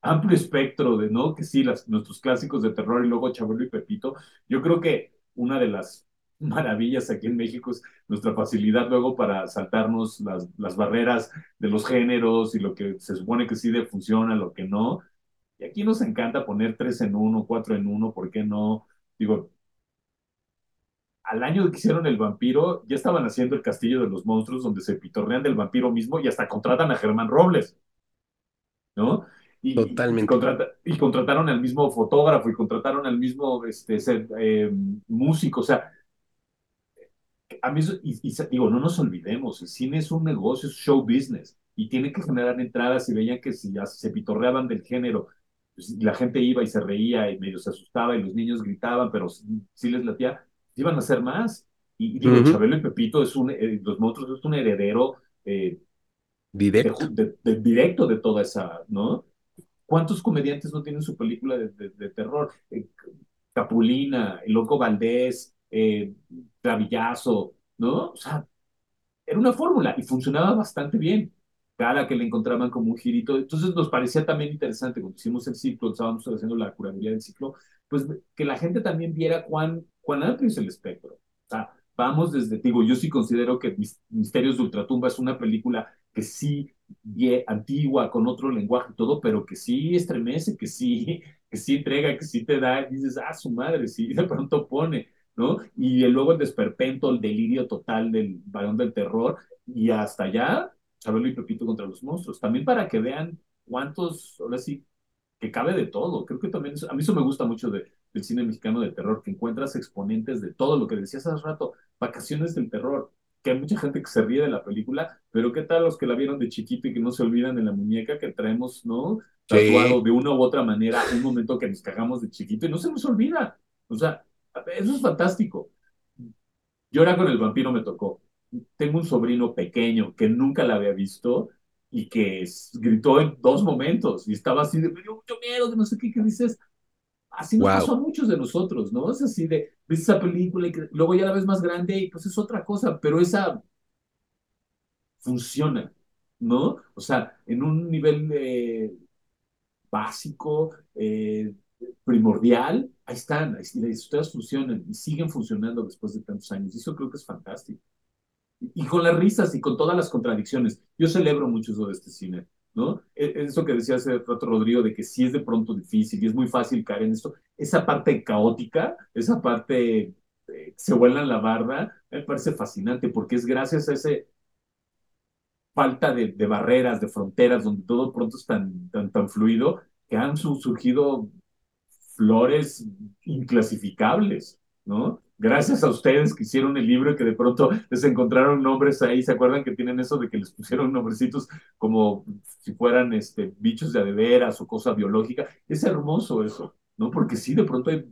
amplio espectro de, ¿no? Que sí, las, nuestros clásicos de terror y luego Chabelo y Pepito, yo creo que una de las maravillas aquí en México es nuestra facilidad luego para saltarnos las, las barreras de los géneros y lo que se supone que sí de funciona, lo que no. Y aquí nos encanta poner tres en uno, cuatro en uno, ¿por qué no? Digo, al año que hicieron el vampiro, ya estaban haciendo el Castillo de los Monstruos, donde se pitorrean del vampiro mismo y hasta contratan a Germán Robles, ¿no? Y, Totalmente. Y, contrata, y, contrataron al mismo fotógrafo y contrataron al mismo este, ser, eh, músico, o sea, a mí, y, y, digo, no nos olvidemos, el cine es un negocio, es show business, y tiene que generar entradas y veían que si ya se pitorreaban del género, pues, la gente iba y se reía y medio se asustaba y los niños gritaban, pero sí, les latía, iban a hacer más. Y digo, uh -huh. Chabelo y Pepito es un, eh, los monstruos es un heredero eh, directo. De, de, de, directo de toda esa, ¿no? ¿Cuántos comediantes no tienen su película de, de terror? Eh, Capulina, El Loco Valdés, eh, ¿no? O sea, era una fórmula y funcionaba bastante bien. Cada que le encontraban como un girito. Entonces nos parecía también interesante cuando hicimos el ciclo, estábamos haciendo la curaduría del ciclo, pues que la gente también viera cuán, cuán amplio es el espectro. O sea, vamos desde, digo, yo sí considero que Misterios de Ultratumba es una película que sí, bien, antigua, con otro lenguaje y todo, pero que sí estremece, que sí, que sí entrega, que sí te da, y dices, ah, su madre, sí, de pronto pone. ¿No? Y luego el desperpento, el delirio total del varón del terror, y hasta allá, Chabelo y Pepito contra los monstruos. También para que vean cuántos, ahora sí, que cabe de todo. Creo que también, a mí eso me gusta mucho de, del cine mexicano de terror, que encuentras exponentes de todo lo que decías hace rato, vacaciones del terror, que hay mucha gente que se ríe de la película, pero ¿qué tal los que la vieron de chiquito y que no se olvidan de la muñeca que traemos, ¿no? Tatuado sí. de una u otra manera, un momento que nos cagamos de chiquito y no se nos olvida. O sea, eso es fantástico. Llora con el vampiro me tocó. Tengo un sobrino pequeño que nunca la había visto y que gritó en dos momentos y estaba así de, me dio mucho miedo, que no sé qué, que dices. Así nos pasó a muchos de nosotros, ¿no? Es así de, ves esa película y luego ya la ves más grande y pues es otra cosa, pero esa funciona, ¿no? O sea, en un nivel eh, básico, eh, primordial, ahí están, ahí, las historias funcionan y siguen funcionando después de tantos años. Y eso creo que es fantástico. Y, y con las risas y con todas las contradicciones. Yo celebro mucho eso de este cine. ¿no? E, eso que decía hace rato Rodrigo, de que sí es de pronto difícil y es muy fácil caer en esto, esa parte caótica, esa parte eh, se vuela la barra, me parece fascinante porque es gracias a ese falta de, de, barreras, de fronteras, donde todo pronto es tan, tan, tan fluido, que han surgido flores inclasificables, ¿no? Gracias a ustedes que hicieron el libro y que de pronto les encontraron nombres ahí, ¿se acuerdan que tienen eso de que les pusieron nombrecitos como si fueran este, bichos de adeveras o cosa biológica? Es hermoso eso, ¿no? Porque sí, de pronto hay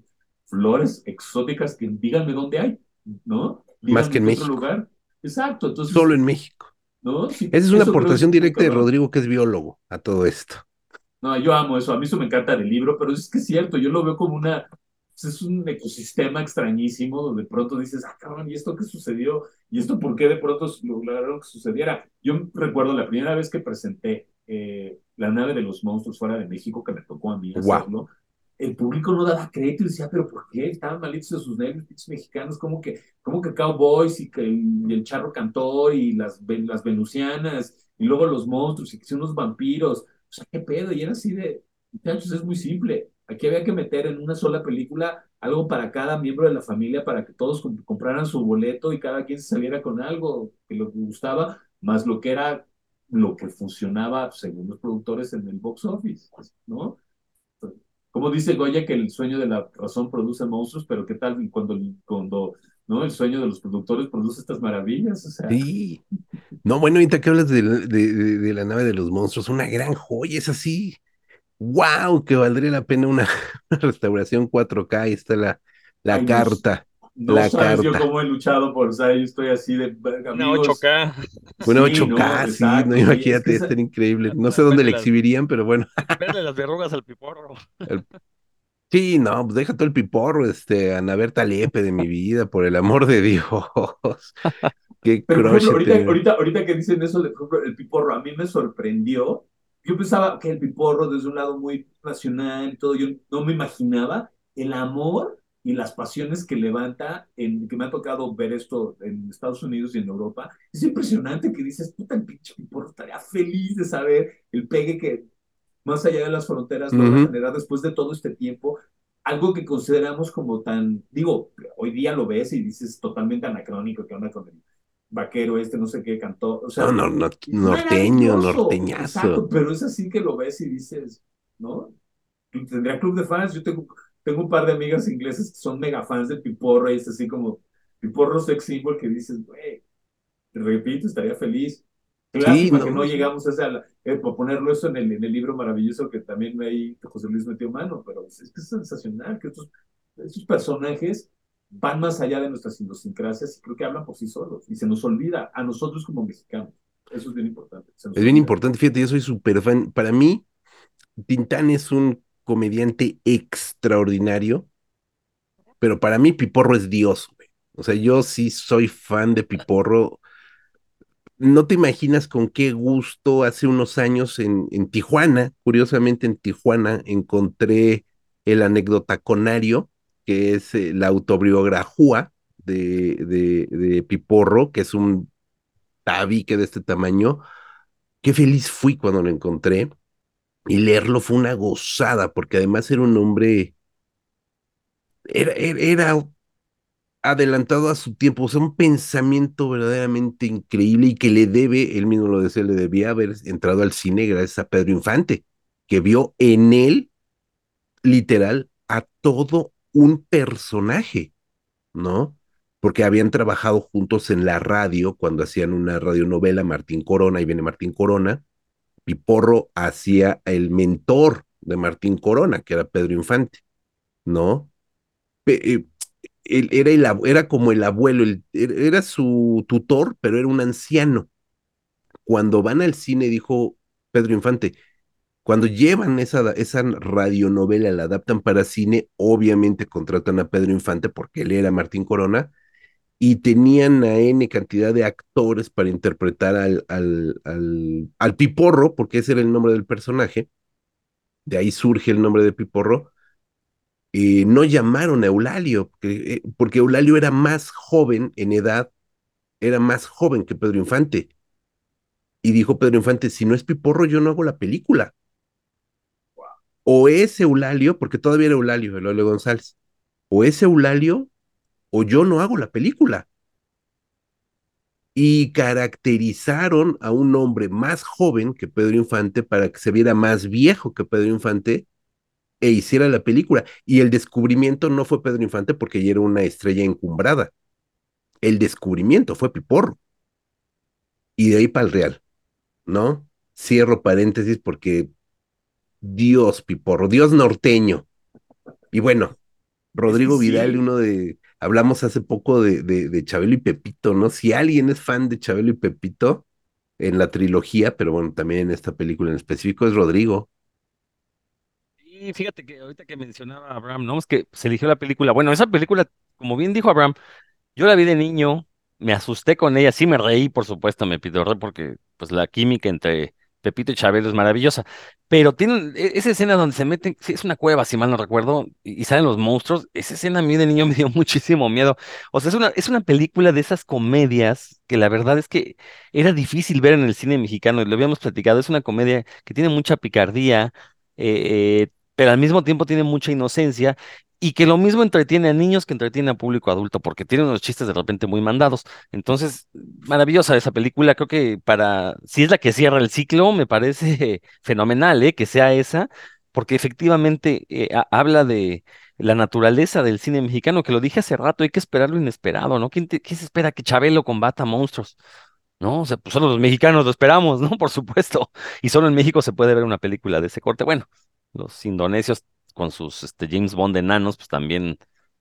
flores exóticas que díganme dónde hay, ¿no? Díganme Más que en México. Lugar. Exacto, entonces... Solo en México. ¿no? Sí, Esa es una aportación directa de Rodrigo, que es biólogo, a todo esto. No, yo amo eso, a mí eso me encanta del libro, pero es que es cierto, yo lo veo como una, es un ecosistema extrañísimo donde de pronto dices, ah, cabrón, ¿y esto qué sucedió? ¿Y esto por qué de pronto lograron que sucediera? Yo recuerdo la primera vez que presenté eh, La nave de los monstruos fuera de México, que me tocó a mí hacerlo, wow. el público no daba crédito y decía, ¿pero por qué? Estaban malitos de sus nervios mexicanos, como que, como que Cowboys y, que el, y el charro cantor y las, las venusianas y luego los monstruos y que son unos vampiros o sea, ¿qué pedo? Y era así de, muchachos, es muy simple. Aquí había que meter en una sola película algo para cada miembro de la familia para que todos comp compraran su boleto y cada quien se saliera con algo que les gustaba, más lo que era lo que funcionaba según los productores en el box office, ¿no? Como dice Goya que el sueño de la razón produce monstruos, pero ¿qué tal cuando, cuando ¿no? El sueño de los productores produce estas maravillas, o sea. Sí. No, bueno, ahorita que hablas de, de, de, de, la nave de los monstruos, una gran joya, es así. ¡Wow! Que valdría la pena una, una restauración 4K. Ahí está la, la Ay, carta. No, la sabes carta. yo cómo he luchado por, o sea, yo estoy así de amigos. Una 8K. Una Sí, 8K, no, sí, no, es imagínate, estaría increíble. No sé dónde la Las- exhibirían, pero bueno. Verle las verrugas al piporro. Sí, no, pues deja todo el piporro, este, Ana Berta Lepe de mi vida, por el amor de Dios. Qué Pero ejemplo, ahorita, ahorita, ahorita que dicen eso, de, el piporro, a mí me sorprendió. Yo pensaba que el piporro, desde un lado muy nacional y todo, yo no me imaginaba el amor y las pasiones que levanta, en, que me ha tocado ver esto en Estados Unidos y en Europa. Es impresionante que dices, puta, el pinche piporro estaría feliz de saber el pegue que más allá de las fronteras logra Ujú. generar después de todo este tiempo. Algo que consideramos como tan, digo, hoy día lo ves y dices totalmente anacrónico, que onda con el vaquero este, no sé qué cantó. O sea, No, no, no, norteño, norteñazo. Exacto, pero es así que lo ves y dices, ¿no? Tendría club de fans. Yo tengo, tengo un par de amigas inglesas que son mega fans de Piporro y es así como Piporro sex symbol que dices, güey, repito, estaría feliz. Lástima no, que no llegamos a esa, eh, por ponerlo eso en el, en el libro maravilloso que también ahí José Luis metió mano, pero es, es que es sensacional que estos, estos personajes van más allá de nuestras idiosincrasias y creo que hablan por sí solos y se nos olvida a nosotros como mexicanos. Eso es bien importante. Es bien olvida. importante, fíjate, yo soy súper fan. Para mí, Tintán es un comediante extraordinario, pero para mí Piporro es Dios, güey. O sea, yo sí soy fan de Piporro. No te imaginas con qué gusto hace unos años en, en Tijuana, curiosamente en Tijuana, encontré el anecdotaconario, que es eh, la autobiografía de, de, de Piporro, que es un tabique de este tamaño. Qué feliz fui cuando lo encontré y leerlo fue una gozada, porque además era un hombre, era, era, era adelantado a su tiempo, o sea, un pensamiento verdaderamente increíble y que le debe, él mismo lo decía, le debía haber entrado al cine gracias a Pedro Infante, que vio en él, literal, a todo un personaje, ¿no? Porque habían trabajado juntos en la radio cuando hacían una radionovela, Martín Corona, y viene Martín Corona, y Porro hacía el mentor de Martín Corona, que era Pedro Infante, ¿no? Eh, él era, el era como el abuelo, el- er- era su tutor, pero era un anciano. Cuando van al cine, dijo Pedro Infante, cuando llevan esa, esa radionovela, la adaptan para cine, obviamente contratan a Pedro Infante porque él era Martín Corona, y tenían a N cantidad de actores para interpretar al, al, al, al Piporro, porque ese era el nombre del personaje, de ahí surge el nombre de Piporro, y no llamaron a Eulalio, porque, eh, porque Eulalio era más joven en edad, era más joven que Pedro Infante. Y dijo Pedro Infante, si no es Piporro, yo no hago la película. O es Eulalio, porque todavía era Eulalio, Eulalio González, o es Eulalio o yo no hago la película. Y caracterizaron a un hombre más joven que Pedro Infante para que se viera más viejo que Pedro Infante e hiciera la película. Y el descubrimiento no fue Pedro Infante porque ya era una estrella encumbrada. El descubrimiento fue Piporro. Y de ahí para el Real, ¿no? Cierro paréntesis porque Dios Piporro, Dios norteño. Y bueno, Rodrigo sí. Vidal, uno de, hablamos hace poco de, de, de, Chabelo y Pepito, ¿no? Si alguien es fan de Chabelo y Pepito en la trilogía, pero bueno, también en esta película en específico, es Rodrigo. Y fíjate que ahorita que mencionaba Abraham, ¿no? Es que se eligió la película. Bueno, esa película, como bien dijo Abraham, yo la vi de niño, me asusté con ella, sí me reí, por supuesto, me pido porque pues la química entre Pepito y Chabelo es maravillosa. Pero tienen esa escena donde se meten, es una cueva, si mal no recuerdo, y, salen los monstruos. Esa escena a mí de niño me dio muchísimo miedo. O sea, es una, es una película de esas comedias que la verdad es que era difícil ver en el cine mexicano, y lo habíamos platicado. Es una comedia que tiene mucha picardía, eh, pero al mismo tiempo tiene mucha inocencia y que lo mismo entretiene a niños que entretiene a público adulto, porque tiene unos chistes de repente muy mandados. Entonces, maravillosa esa película, creo que para, si es la que cierra el ciclo, me parece fenomenal, ¿eh? que sea esa, porque efectivamente eh, habla de la naturaleza del cine mexicano, que lo dije hace rato, hay que esperar lo inesperado, ¿no? ¿Quién, se espera que Chabelo combata monstruos? ¿no? O sea, pues solo los mexicanos lo esperamos, ¿no? Por supuesto. Y solo en México se puede ver una película de ese corte. Bueno, los indonesios con sus este, James Bond enanos, pues también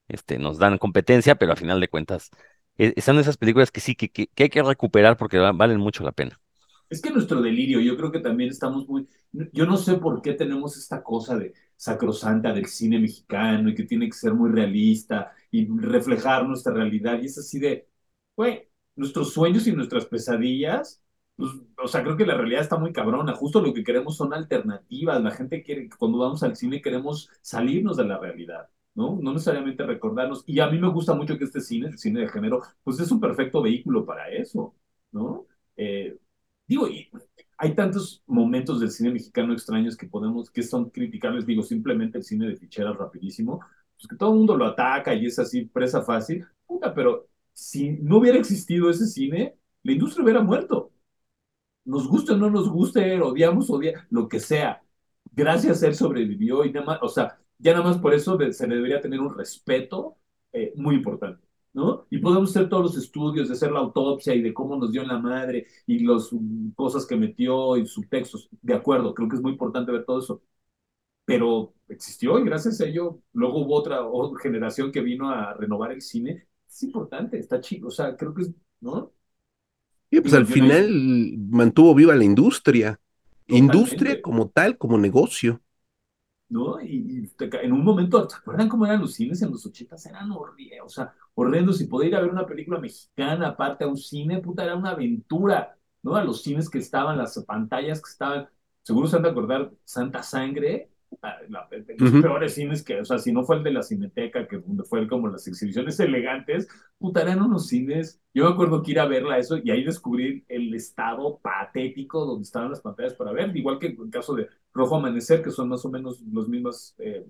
este, nos dan competencia, pero a final de cuentas, están esas películas que sí, que, que, que hay que recuperar porque valen mucho la pena. Es que nuestro delirio, yo creo que también estamos muy, yo no sé por qué tenemos esta cosa de sacrosanta del cine mexicano y que tiene que ser muy realista y reflejar nuestra realidad y es así de, güey, nuestros sueños y nuestras pesadillas pues, o sea, creo que la realidad está muy cabrona. Justo lo que queremos son alternativas. La gente quiere, cuando vamos al cine, queremos salirnos de la realidad, ¿no? No necesariamente recordarnos. Y a mí me gusta mucho que este cine, el cine de género, pues es un perfecto vehículo para eso, ¿no? Eh, digo, y hay tantos momentos del cine mexicano extraños que podemos, que son criticables, digo, simplemente el cine de ficheras rapidísimo, pues que todo el mundo lo ataca y es así, presa fácil. Puta, pero si no hubiera existido ese cine, la industria hubiera muerto nos guste o no nos guste, odiamos, odia, lo que sea. Gracias a él sobrevivió y nada más, o sea, ya nada más por eso se le debería tener un respeto eh, muy importante, ¿no? Y podemos hacer todos los estudios de hacer la autopsia y de cómo nos dio en la madre y las um, cosas que metió y subtextos, de acuerdo, creo que es muy importante ver todo eso. Pero existió y gracias a ello, luego hubo otra, otra generación que vino a renovar el cine. Es importante, está chido, o sea, creo que es, ¿no? Y pues al final mantuvo viva la industria. Totalmente. Industria como tal, como negocio. ¿No? Y, y, en un momento, ¿se acuerdan cómo eran los cines en los ochentas? Eran horribles, o sea, horrendos. Y poder ir a ver una película mexicana aparte a un cine, puta, era una aventura, ¿no? A los cines que estaban, las pantallas que estaban, seguro se han de acordar, Santa Sangre, la, los uh -huh. peores cines que, o sea, si no fue el de la Cineteca, que fue como las exhibiciones elegantes, puta, eran unos cines. Yo me acuerdo que ir a verla eso y ahí descubrir el estado patético donde estaban las pantallas para ver, igual que en el caso de Rojo Amanecer, que son más o menos los mismos, eh,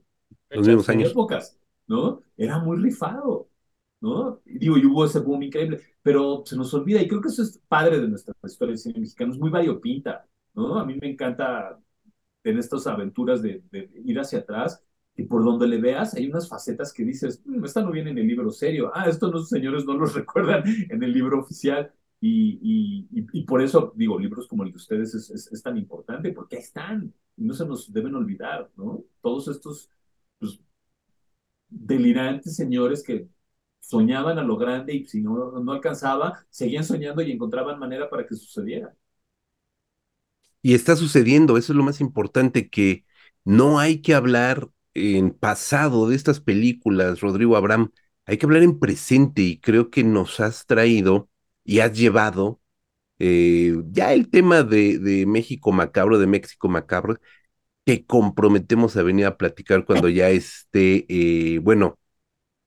los mismos años. épocas, ¿no? Era muy rifado, ¿no? Y digo, y hubo ese boom increíble, pero se nos olvida, y creo que eso es padre de nuestra historia del cine mexicano, es muy variopinta, ¿no? A mí me encanta en estas aventuras de, ir hacia atrás, y por donde le veas hay unas facetas que dices, mmm, esta no viene en el libro serio, ah, estos señores no los recuerdan en el libro oficial, y, y, por eso digo, libros como el de ustedes es, es, es, tan importante, porque ahí están, y no se nos deben olvidar, ¿no? Todos estos pues, delirantes señores que soñaban a lo grande y si no, no alcanzaba, seguían soñando y encontraban manera para que sucediera. Y está sucediendo, eso es lo más importante, que no hay que hablar en pasado de estas películas, Rodrigo Abraham, hay que hablar en presente y creo que nos has traído y has llevado eh, ya el tema de, México Macabro, de México Macabro, que comprometemos a venir a platicar cuando ya esté, eh, bueno,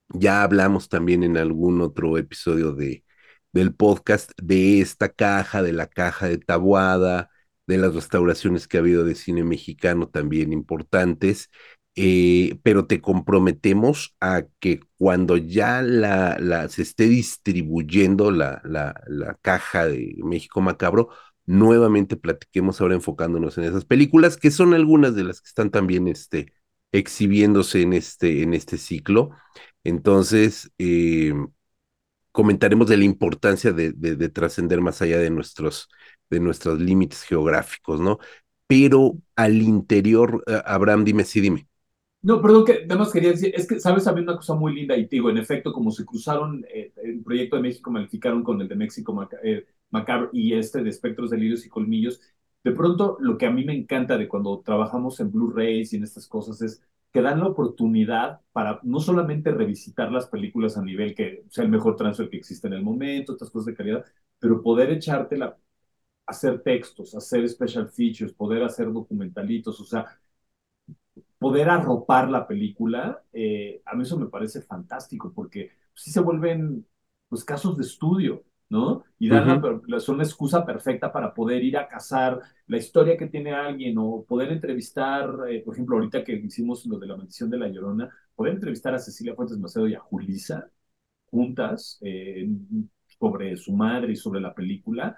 ya hablamos también en algún otro episodio de, del podcast de esta caja, de la caja de Tabuada, de las restauraciones que ha habido de cine mexicano también importantes, eh, pero te comprometemos a que cuando ya la, la, se esté distribuyendo la, la, la caja de México Macabro, nuevamente platiquemos ahora enfocándonos en esas películas, que son algunas de las que están también este, exhibiéndose en este, en este ciclo. Entonces, eh, comentaremos de la importancia de, de, de trascender más allá de nuestros, de nuestros límites geográficos, ¿no? Pero al interior, uh, Abraham, dime, sí, dime. No, perdón, que además quería decir, es que, ¿sabes? Había una cosa muy linda y te digo, en efecto, como se cruzaron, eh, el proyecto de México malificaron con el de México Mac eh, Macabro y este de Espectros, Delirios y Colmillos, de pronto lo que a mí me encanta de cuando trabajamos en Blu-rays y en estas cosas es que dan la oportunidad para no solamente revisitar las películas a nivel que sea el mejor transfer que existe en el momento, estas cosas de calidad, pero poder echarte la, hacer textos, hacer special features, poder hacer documentalitos, o sea, poder arropar la película, eh, a mí eso me parece fantástico, porque sí se vuelven pues, casos de estudio, ¿no? Y dan uh -huh. la, son una excusa perfecta para poder ir a cazar la historia que tiene alguien o poder entrevistar, eh, por ejemplo, ahorita que hicimos lo de la maldición de la Llorona, poder entrevistar a Cecilia Fuentes Macedo y a Julisa juntas eh, sobre su madre y sobre la película,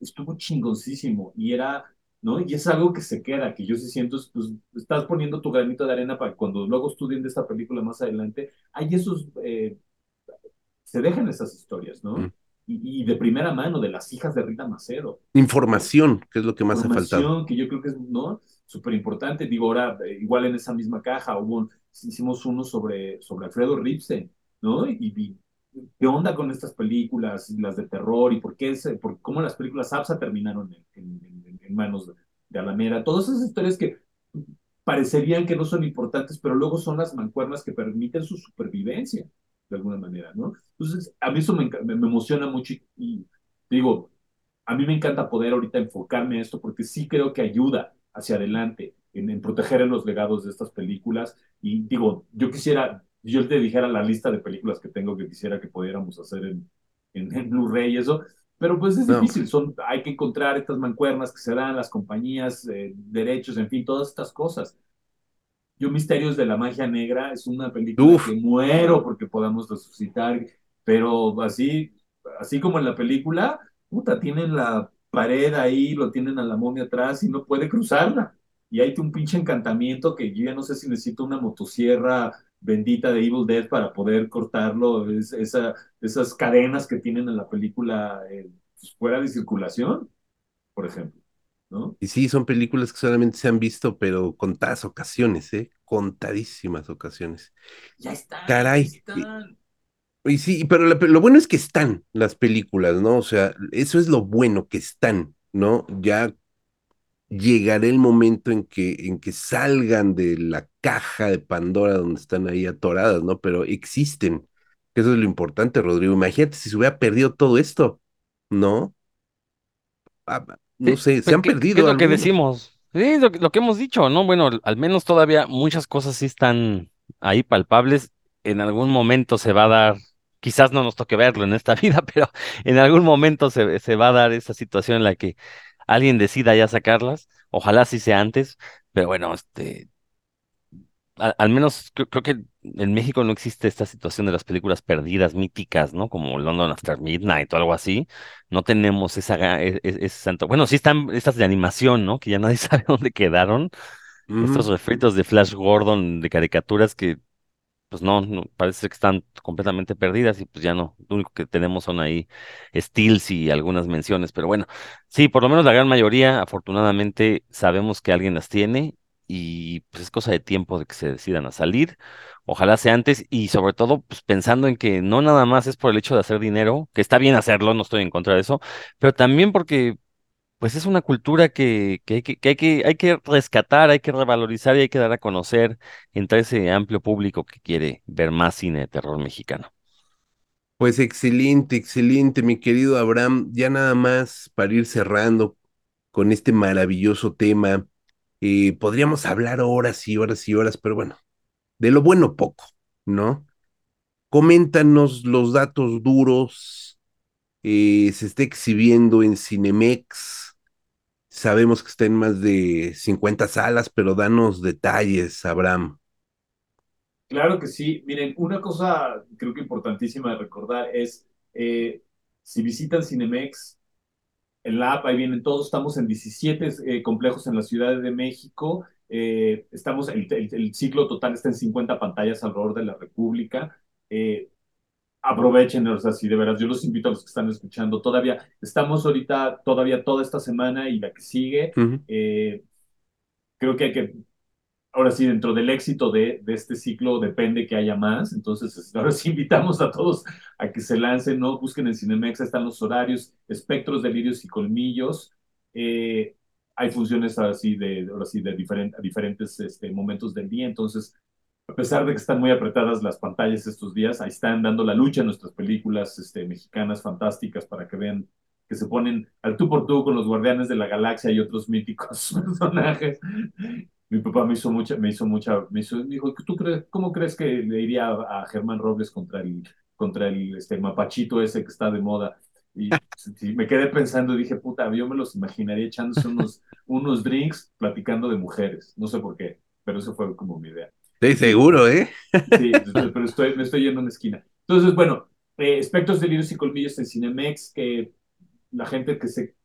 estuvo chingoncísimo y era ¿no? Y es algo que se queda, que yo sí siento, pues estás poniendo tu granito de arena para cuando luego estudien de esta película más adelante, hay esos, eh, se dejan esas historias, ¿no? Mm. Y, y, de primera mano, de las hijas de Rita Macedo. Información, que es lo que más ha faltado. Información, que yo creo que es, ¿no? Súper importante. Digo, ahora, eh, igual en esa misma caja, hubo, hicimos uno sobre, sobre Alfredo Ripsen, ¿no? Y, y qué onda con estas películas, las de terror, y por qué, es, por cómo las películas APSA terminaron en, en, en, en manos de, de, Alameda. Todas esas historias que parecerían que no son importantes, pero luego son las mancuernas que permiten su supervivencia, de alguna manera, ¿no? Entonces, a mí eso me, me, me emociona mucho y, y, digo, a mí me encanta poder ahorita enfocarme a esto porque sí creo que ayuda hacia adelante en, en proteger los legados de estas películas. Y digo, yo quisiera yo te dijera la lista de películas que tengo que quisiera que pudiéramos hacer en, en, en Blu-ray y eso, pero pues es no. difícil, son, hay que encontrar estas mancuernas que se dan, las compañías, eh, derechos, en fin, todas estas cosas. Yo Misterios de la Magia Negra es una película Uf. que muero porque podamos resucitar, pero así, así como en la película, puta, tienen la pared ahí, lo tienen a la momia atrás y no puede cruzarla. Y hay un pinche encantamiento que yo ya no sé si necesito una motosierra bendita de Evil Dead para poder cortarlo, es, esa, esas cadenas que tienen en la película eh, pues, fuera de circulación, por ejemplo. ¿no? Y sí, son películas que solamente se han visto, pero contadas ocasiones, ¿eh? Contadísimas ocasiones. Ya están. Caray. Ya están. Y, y sí, pero la, lo bueno es que están las películas, ¿no? O sea, eso es lo bueno, que están, ¿no? Ya llegará el momento en que, en que salgan de la caja de Pandora donde están ahí atoradas, ¿no? Pero existen, eso es lo importante, Rodrigo. Imagínate si se hubiera perdido todo esto, ¿no? Ah, no sé, se han ¿qué, perdido. ¿Qué es lo que decimos? Sí, lo, lo, que hemos dicho, ¿no? Bueno, al menos todavía muchas cosas sí están ahí palpables. En algún momento se va a dar, quizás no nos toque verlo en esta vida, pero en algún momento se, se va a dar esa situación en la que alguien decida ya sacarlas, ojalá sí sea antes, pero bueno, este, al, al menos creo, creo, que en México no existe esta situación de las películas perdidas, míticas, ¿no? Como London After Midnight o algo así, no tenemos esa, ese, ese santo, bueno, sí están estas de animación, ¿no? Que ya nadie sabe dónde quedaron, estos refritos de Flash Gordon, de caricaturas que pues no, no, parece que están completamente perdidas y pues ya no, lo único que tenemos son ahí stills y algunas menciones, pero bueno, sí, por lo menos la gran mayoría, afortunadamente, sabemos que alguien las tiene y pues es cosa de tiempo de que se decidan a salir, ojalá sea antes y sobre todo pues pensando en que no nada más es por el hecho de hacer dinero, que está bien hacerlo, no estoy en contra de eso, pero también porque pues es una cultura que, que, hay que, hay que rescatar, hay que revalorizar y hay que dar a conocer entre ese amplio público que quiere ver más cine de terror mexicano. Pues excelente, excelente, mi querido Abraham. Ya nada más para ir cerrando con este maravilloso tema. eh, podríamos hablar horas y horas y horas, pero bueno, de lo bueno poco, ¿no? Coméntanos los datos duros. eh, se está exhibiendo en Cinemex. Sabemos que está en más de 50 salas, pero danos detalles, Abraham. Claro que sí. Miren, una cosa creo que importantísima de recordar es, eh, si visitan Cinemex, en la app, ahí vienen todos, estamos en 17 eh, complejos en la Ciudad de México, eh, estamos, el, el, ciclo total está en 50 pantallas alrededor de la República. Aprovechen, o sea, si de veras, yo los invito a los que están escuchando, todavía estamos ahorita, todavía toda esta semana y la que sigue, uh -huh. creo que hay que ahora sí, dentro del éxito de, de, este ciclo depende que haya más. Entonces, ahora sí invitamos a todos a que se lancen, ¿no? Busquen en Cinemex, están los horarios, espectros, delirios y colmillos. Eh, hay funciones así de, ahora sí, de diferent, diferentes este, momentos del día. Entonces, a pesar de que están muy apretadas las pantallas estos días, ahí están dando la lucha nuestras películas este, mexicanas fantásticas para que vean que se ponen al tú por tú con los Guardianes de la Galaxia y otros míticos personajes mi papá me hizo mucha, me hizo mucha, me hizo, dijo, ¿tú crees, cómo crees que le iría a, Germán Robles contra el, contra el este, mapachito ese que está de moda? Y, y, me quedé pensando y dije, puta, yo me los imaginaría echándose unos, unos drinks platicando de mujeres. No sé por qué, pero eso fue como mi idea. Estoy seguro, ¿eh? Sí, pero estoy, me estoy yendo a una esquina. Entonces, bueno, eh, Espectros, Delirios y Colmillos en Cinemex, que la gente que, se,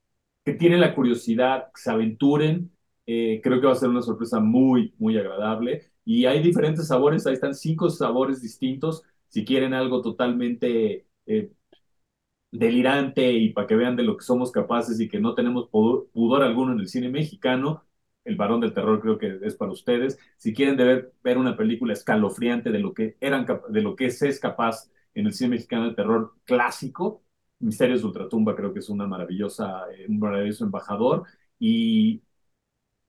que tiene la curiosidad, que se aventuren, eh, creo que va a ser una sorpresa muy, muy agradable. Y hay diferentes sabores, ahí están cinco sabores distintos. Si quieren algo totalmente eh, delirante y para que vean de lo que somos capaces y que no tenemos pudor, pudor, alguno en el cine mexicano, El Varón del Terror creo que es para ustedes. Si quieren de ver, una película escalofriante de lo que eran de lo que se es capaz en el cine mexicano de terror clásico, Misterios de Ultratumba creo que es una maravillosa, eh, un maravilloso embajador. Y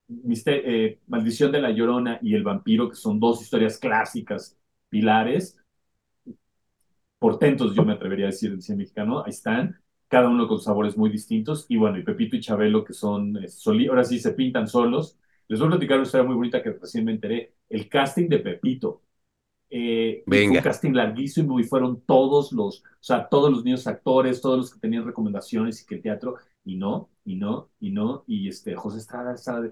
Mister, eh, Maldición de la Llorona y El Vampiro, que son dos historias clásicas, pilares, portentos, yo me atrevería a decir, del cine mexicano, ahí están, cada uno con sabores muy distintos, y bueno, y Pepito y Chabelo, que son, eh, soli ahora sí se pintan solos. Les voy a platicar una historia muy bonita que recién me enteré, el casting de Pepito. Eh, Venga. Fue un casting larguísimo y fueron todos los, o sea, todos los niños actores, todos los que tenían recomendaciones y que el teatro, y no, y no, y no, y este, José Estrada, Estrada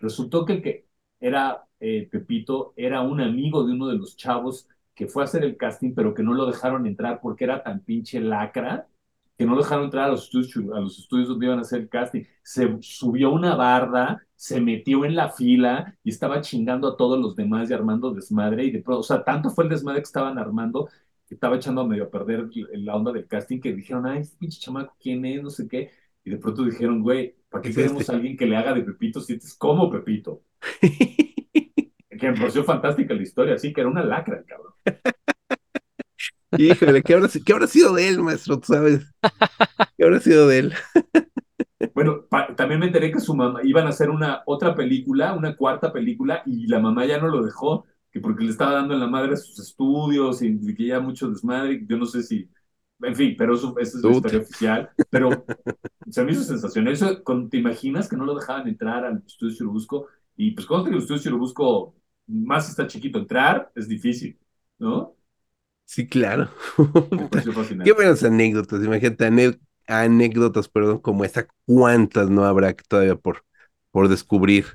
resultó que el que era eh, Pepito era un amigo de uno de los chavos que fue a hacer el casting, pero que no lo dejaron entrar porque era tan pinche lacra que no dejaron entrar a los estudios, a los estudios donde iban a hacer el casting. Se subió una barda, se metió en la fila y estaba chingando a todos los demás y armando desmadre. Y de pronto, o sea, tanto fue el desmadre que estaban armando que estaba echando a medio a perder la onda del casting que dijeron, ay, este pinche chamaco, ¿quién es? No sé qué. Y de pronto dijeron, güey, ¿para qué queremos este? a alguien que le haga de Pepito si este es como Pepito? que me pareció fantástica la historia, sí, que era una lacra, cabrón. Híjole, ¿qué habrá, ¿qué habrá sido de él, maestro? ¿Tú sabes? ¿Qué habrá sido de él? bueno, también me enteré que su mamá iban a hacer una otra película, una cuarta película, y la mamá ya no lo dejó, que porque le estaba dando en la madre sus estudios y que ya mucho desmadre, yo no sé si, en fin, pero eso, esa es la historia oficial, pero se me hizo sensacional. Eso, cuando te imaginas que no lo dejaban entrar al estudio Chirubusco, y pues cuando el estudio Chirubusco más está chiquito, entrar es difícil, ¿no? Sí, claro. Qué buenas anécdotas, imagínate, anécdotas, perdón, como esta, cuántas no habrá todavía por, por descubrir.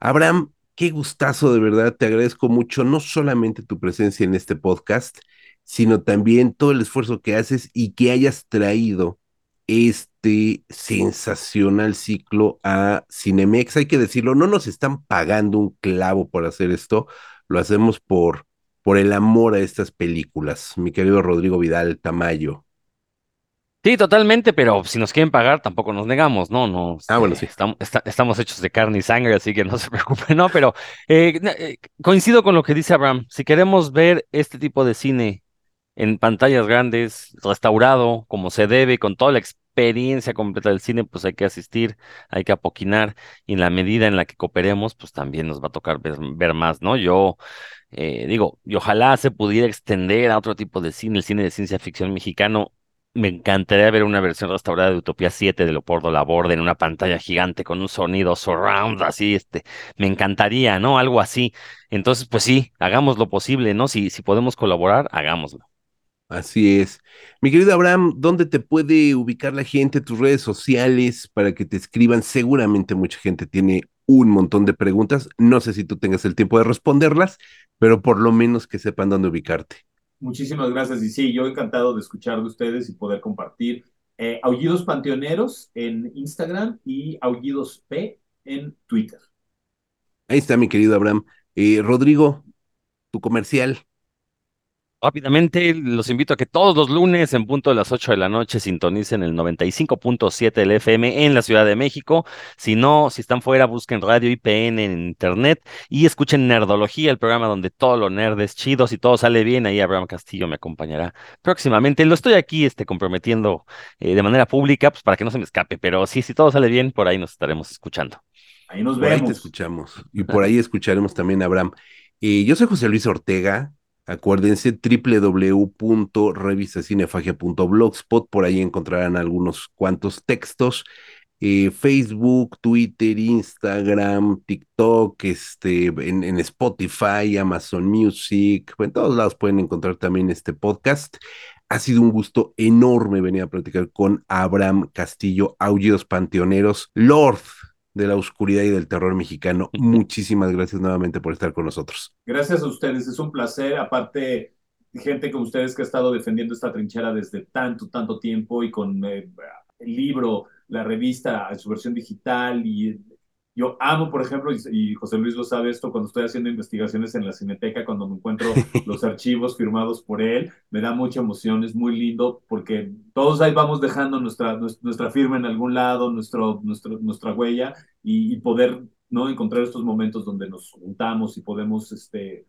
Abraham, qué gustazo, de verdad, te agradezco mucho, no solamente tu presencia en este podcast, sino también todo el esfuerzo que haces y que hayas traído este sensacional ciclo a Cinemex. Hay que decirlo, no nos están pagando un clavo por hacer esto, lo hacemos por por el amor a estas películas, mi querido Rodrigo Vidal Tamayo. Sí, totalmente, pero si nos quieren pagar, tampoco nos negamos, ¿no? no ah, bueno, sí. Estamos, está, estamos hechos de carne y sangre, así que no se preocupen, ¿no? Pero eh, eh, coincido con lo que dice Abraham. Si queremos ver este tipo de cine en pantallas grandes, restaurado, como se debe, con toda la experiencia completa del cine, pues hay que asistir, hay que apoquinar, y en la medida en la que cooperemos, pues también nos va a tocar ver, ver más, ¿no? Yo eh, digo, y ojalá se pudiera extender a otro tipo de cine, el cine de ciencia ficción mexicano. Me encantaría ver una versión restaurada de Utopía 7 de Leopoldo Laborde en una pantalla gigante con un sonido surround, así, este, me encantaría, ¿no? Algo así. Entonces, pues sí, hagamos lo posible, ¿no? Si, si podemos colaborar, hagámoslo. Así es. Mi querido Abraham, ¿dónde te puede ubicar la gente, tus redes sociales, para que te escriban? Seguramente mucha gente tiene un montón de preguntas. No sé si tú tengas el tiempo de responderlas, pero por lo menos que sepan dónde ubicarte. Muchísimas gracias. Y sí, yo encantado de escuchar de ustedes y poder compartir. Eh, Aullidos Panteoneros en Instagram y Aullidos P en Twitter. Ahí está, mi querido Abraham. Eh, Rodrigo, tu comercial. Rápidamente, los invito a que todos los lunes en punto de las 8 de la noche sintonicen el 95.7 del FM en la Ciudad de México. Si no, si están fuera, busquen Radio IPN en Internet y escuchen Nerdología, el programa donde todo lo nerd es chido. Si todo sale bien, ahí Abraham Castillo me acompañará próximamente. Lo estoy aquí este, comprometiendo eh, de manera pública pues, para que no se me escape, pero sí, si todo sale bien, por ahí nos estaremos escuchando. Ahí nos Por ahí vemos. te escuchamos. Y por ahí escucharemos también a Abraham. Eh, yo soy José Luis Ortega. Acuérdense, www.revistacinefagia.blogspot. Por ahí encontrarán algunos cuantos textos. Eh, Facebook, Twitter, Instagram, TikTok, este, en, en Spotify, Amazon Music, en todos lados pueden encontrar también este podcast. Ha sido un gusto enorme venir a platicar con Abraham Castillo, Aullidos Panteoneros, Lord de la oscuridad y del terror mexicano. Muchísimas gracias nuevamente por estar con nosotros. Gracias a ustedes, es un placer. Aparte, gente como ustedes que ha estado defendiendo esta trinchera desde tanto, tanto tiempo y con eh, el libro, la revista en su versión digital. Y yo amo, por ejemplo, y, José Luis lo sabe esto, cuando estoy haciendo investigaciones en la Cineteca, cuando me encuentro los archivos firmados por él, me da mucha emoción, es muy lindo porque todos ahí vamos dejando nuestra, nuestra firma en algún lado, nuestro, nuestro, nuestra huella y, y poder ¿no? encontrar estos momentos donde nos juntamos y podemos este,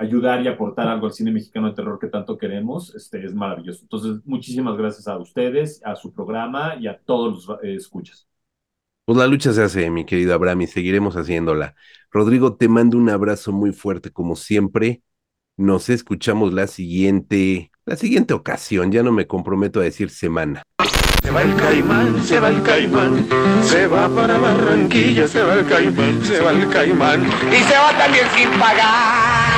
ayudar y aportar algo al cine mexicano de terror que tanto queremos, este, es maravilloso. Entonces, muchísimas gracias a ustedes, a su programa y a todos los eh, escuchas. Pues la lucha se hace, mi querido Abraham, y seguiremos haciéndola. Rodrigo, te mando un abrazo muy fuerte como siempre. Nos escuchamos la siguiente, la siguiente ocasión. Ya no me comprometo a decir semana. Se va el caimán, se va el caimán, se va para Barranquilla, se va el caimán, se va el caimán. Y se va también sin pagar.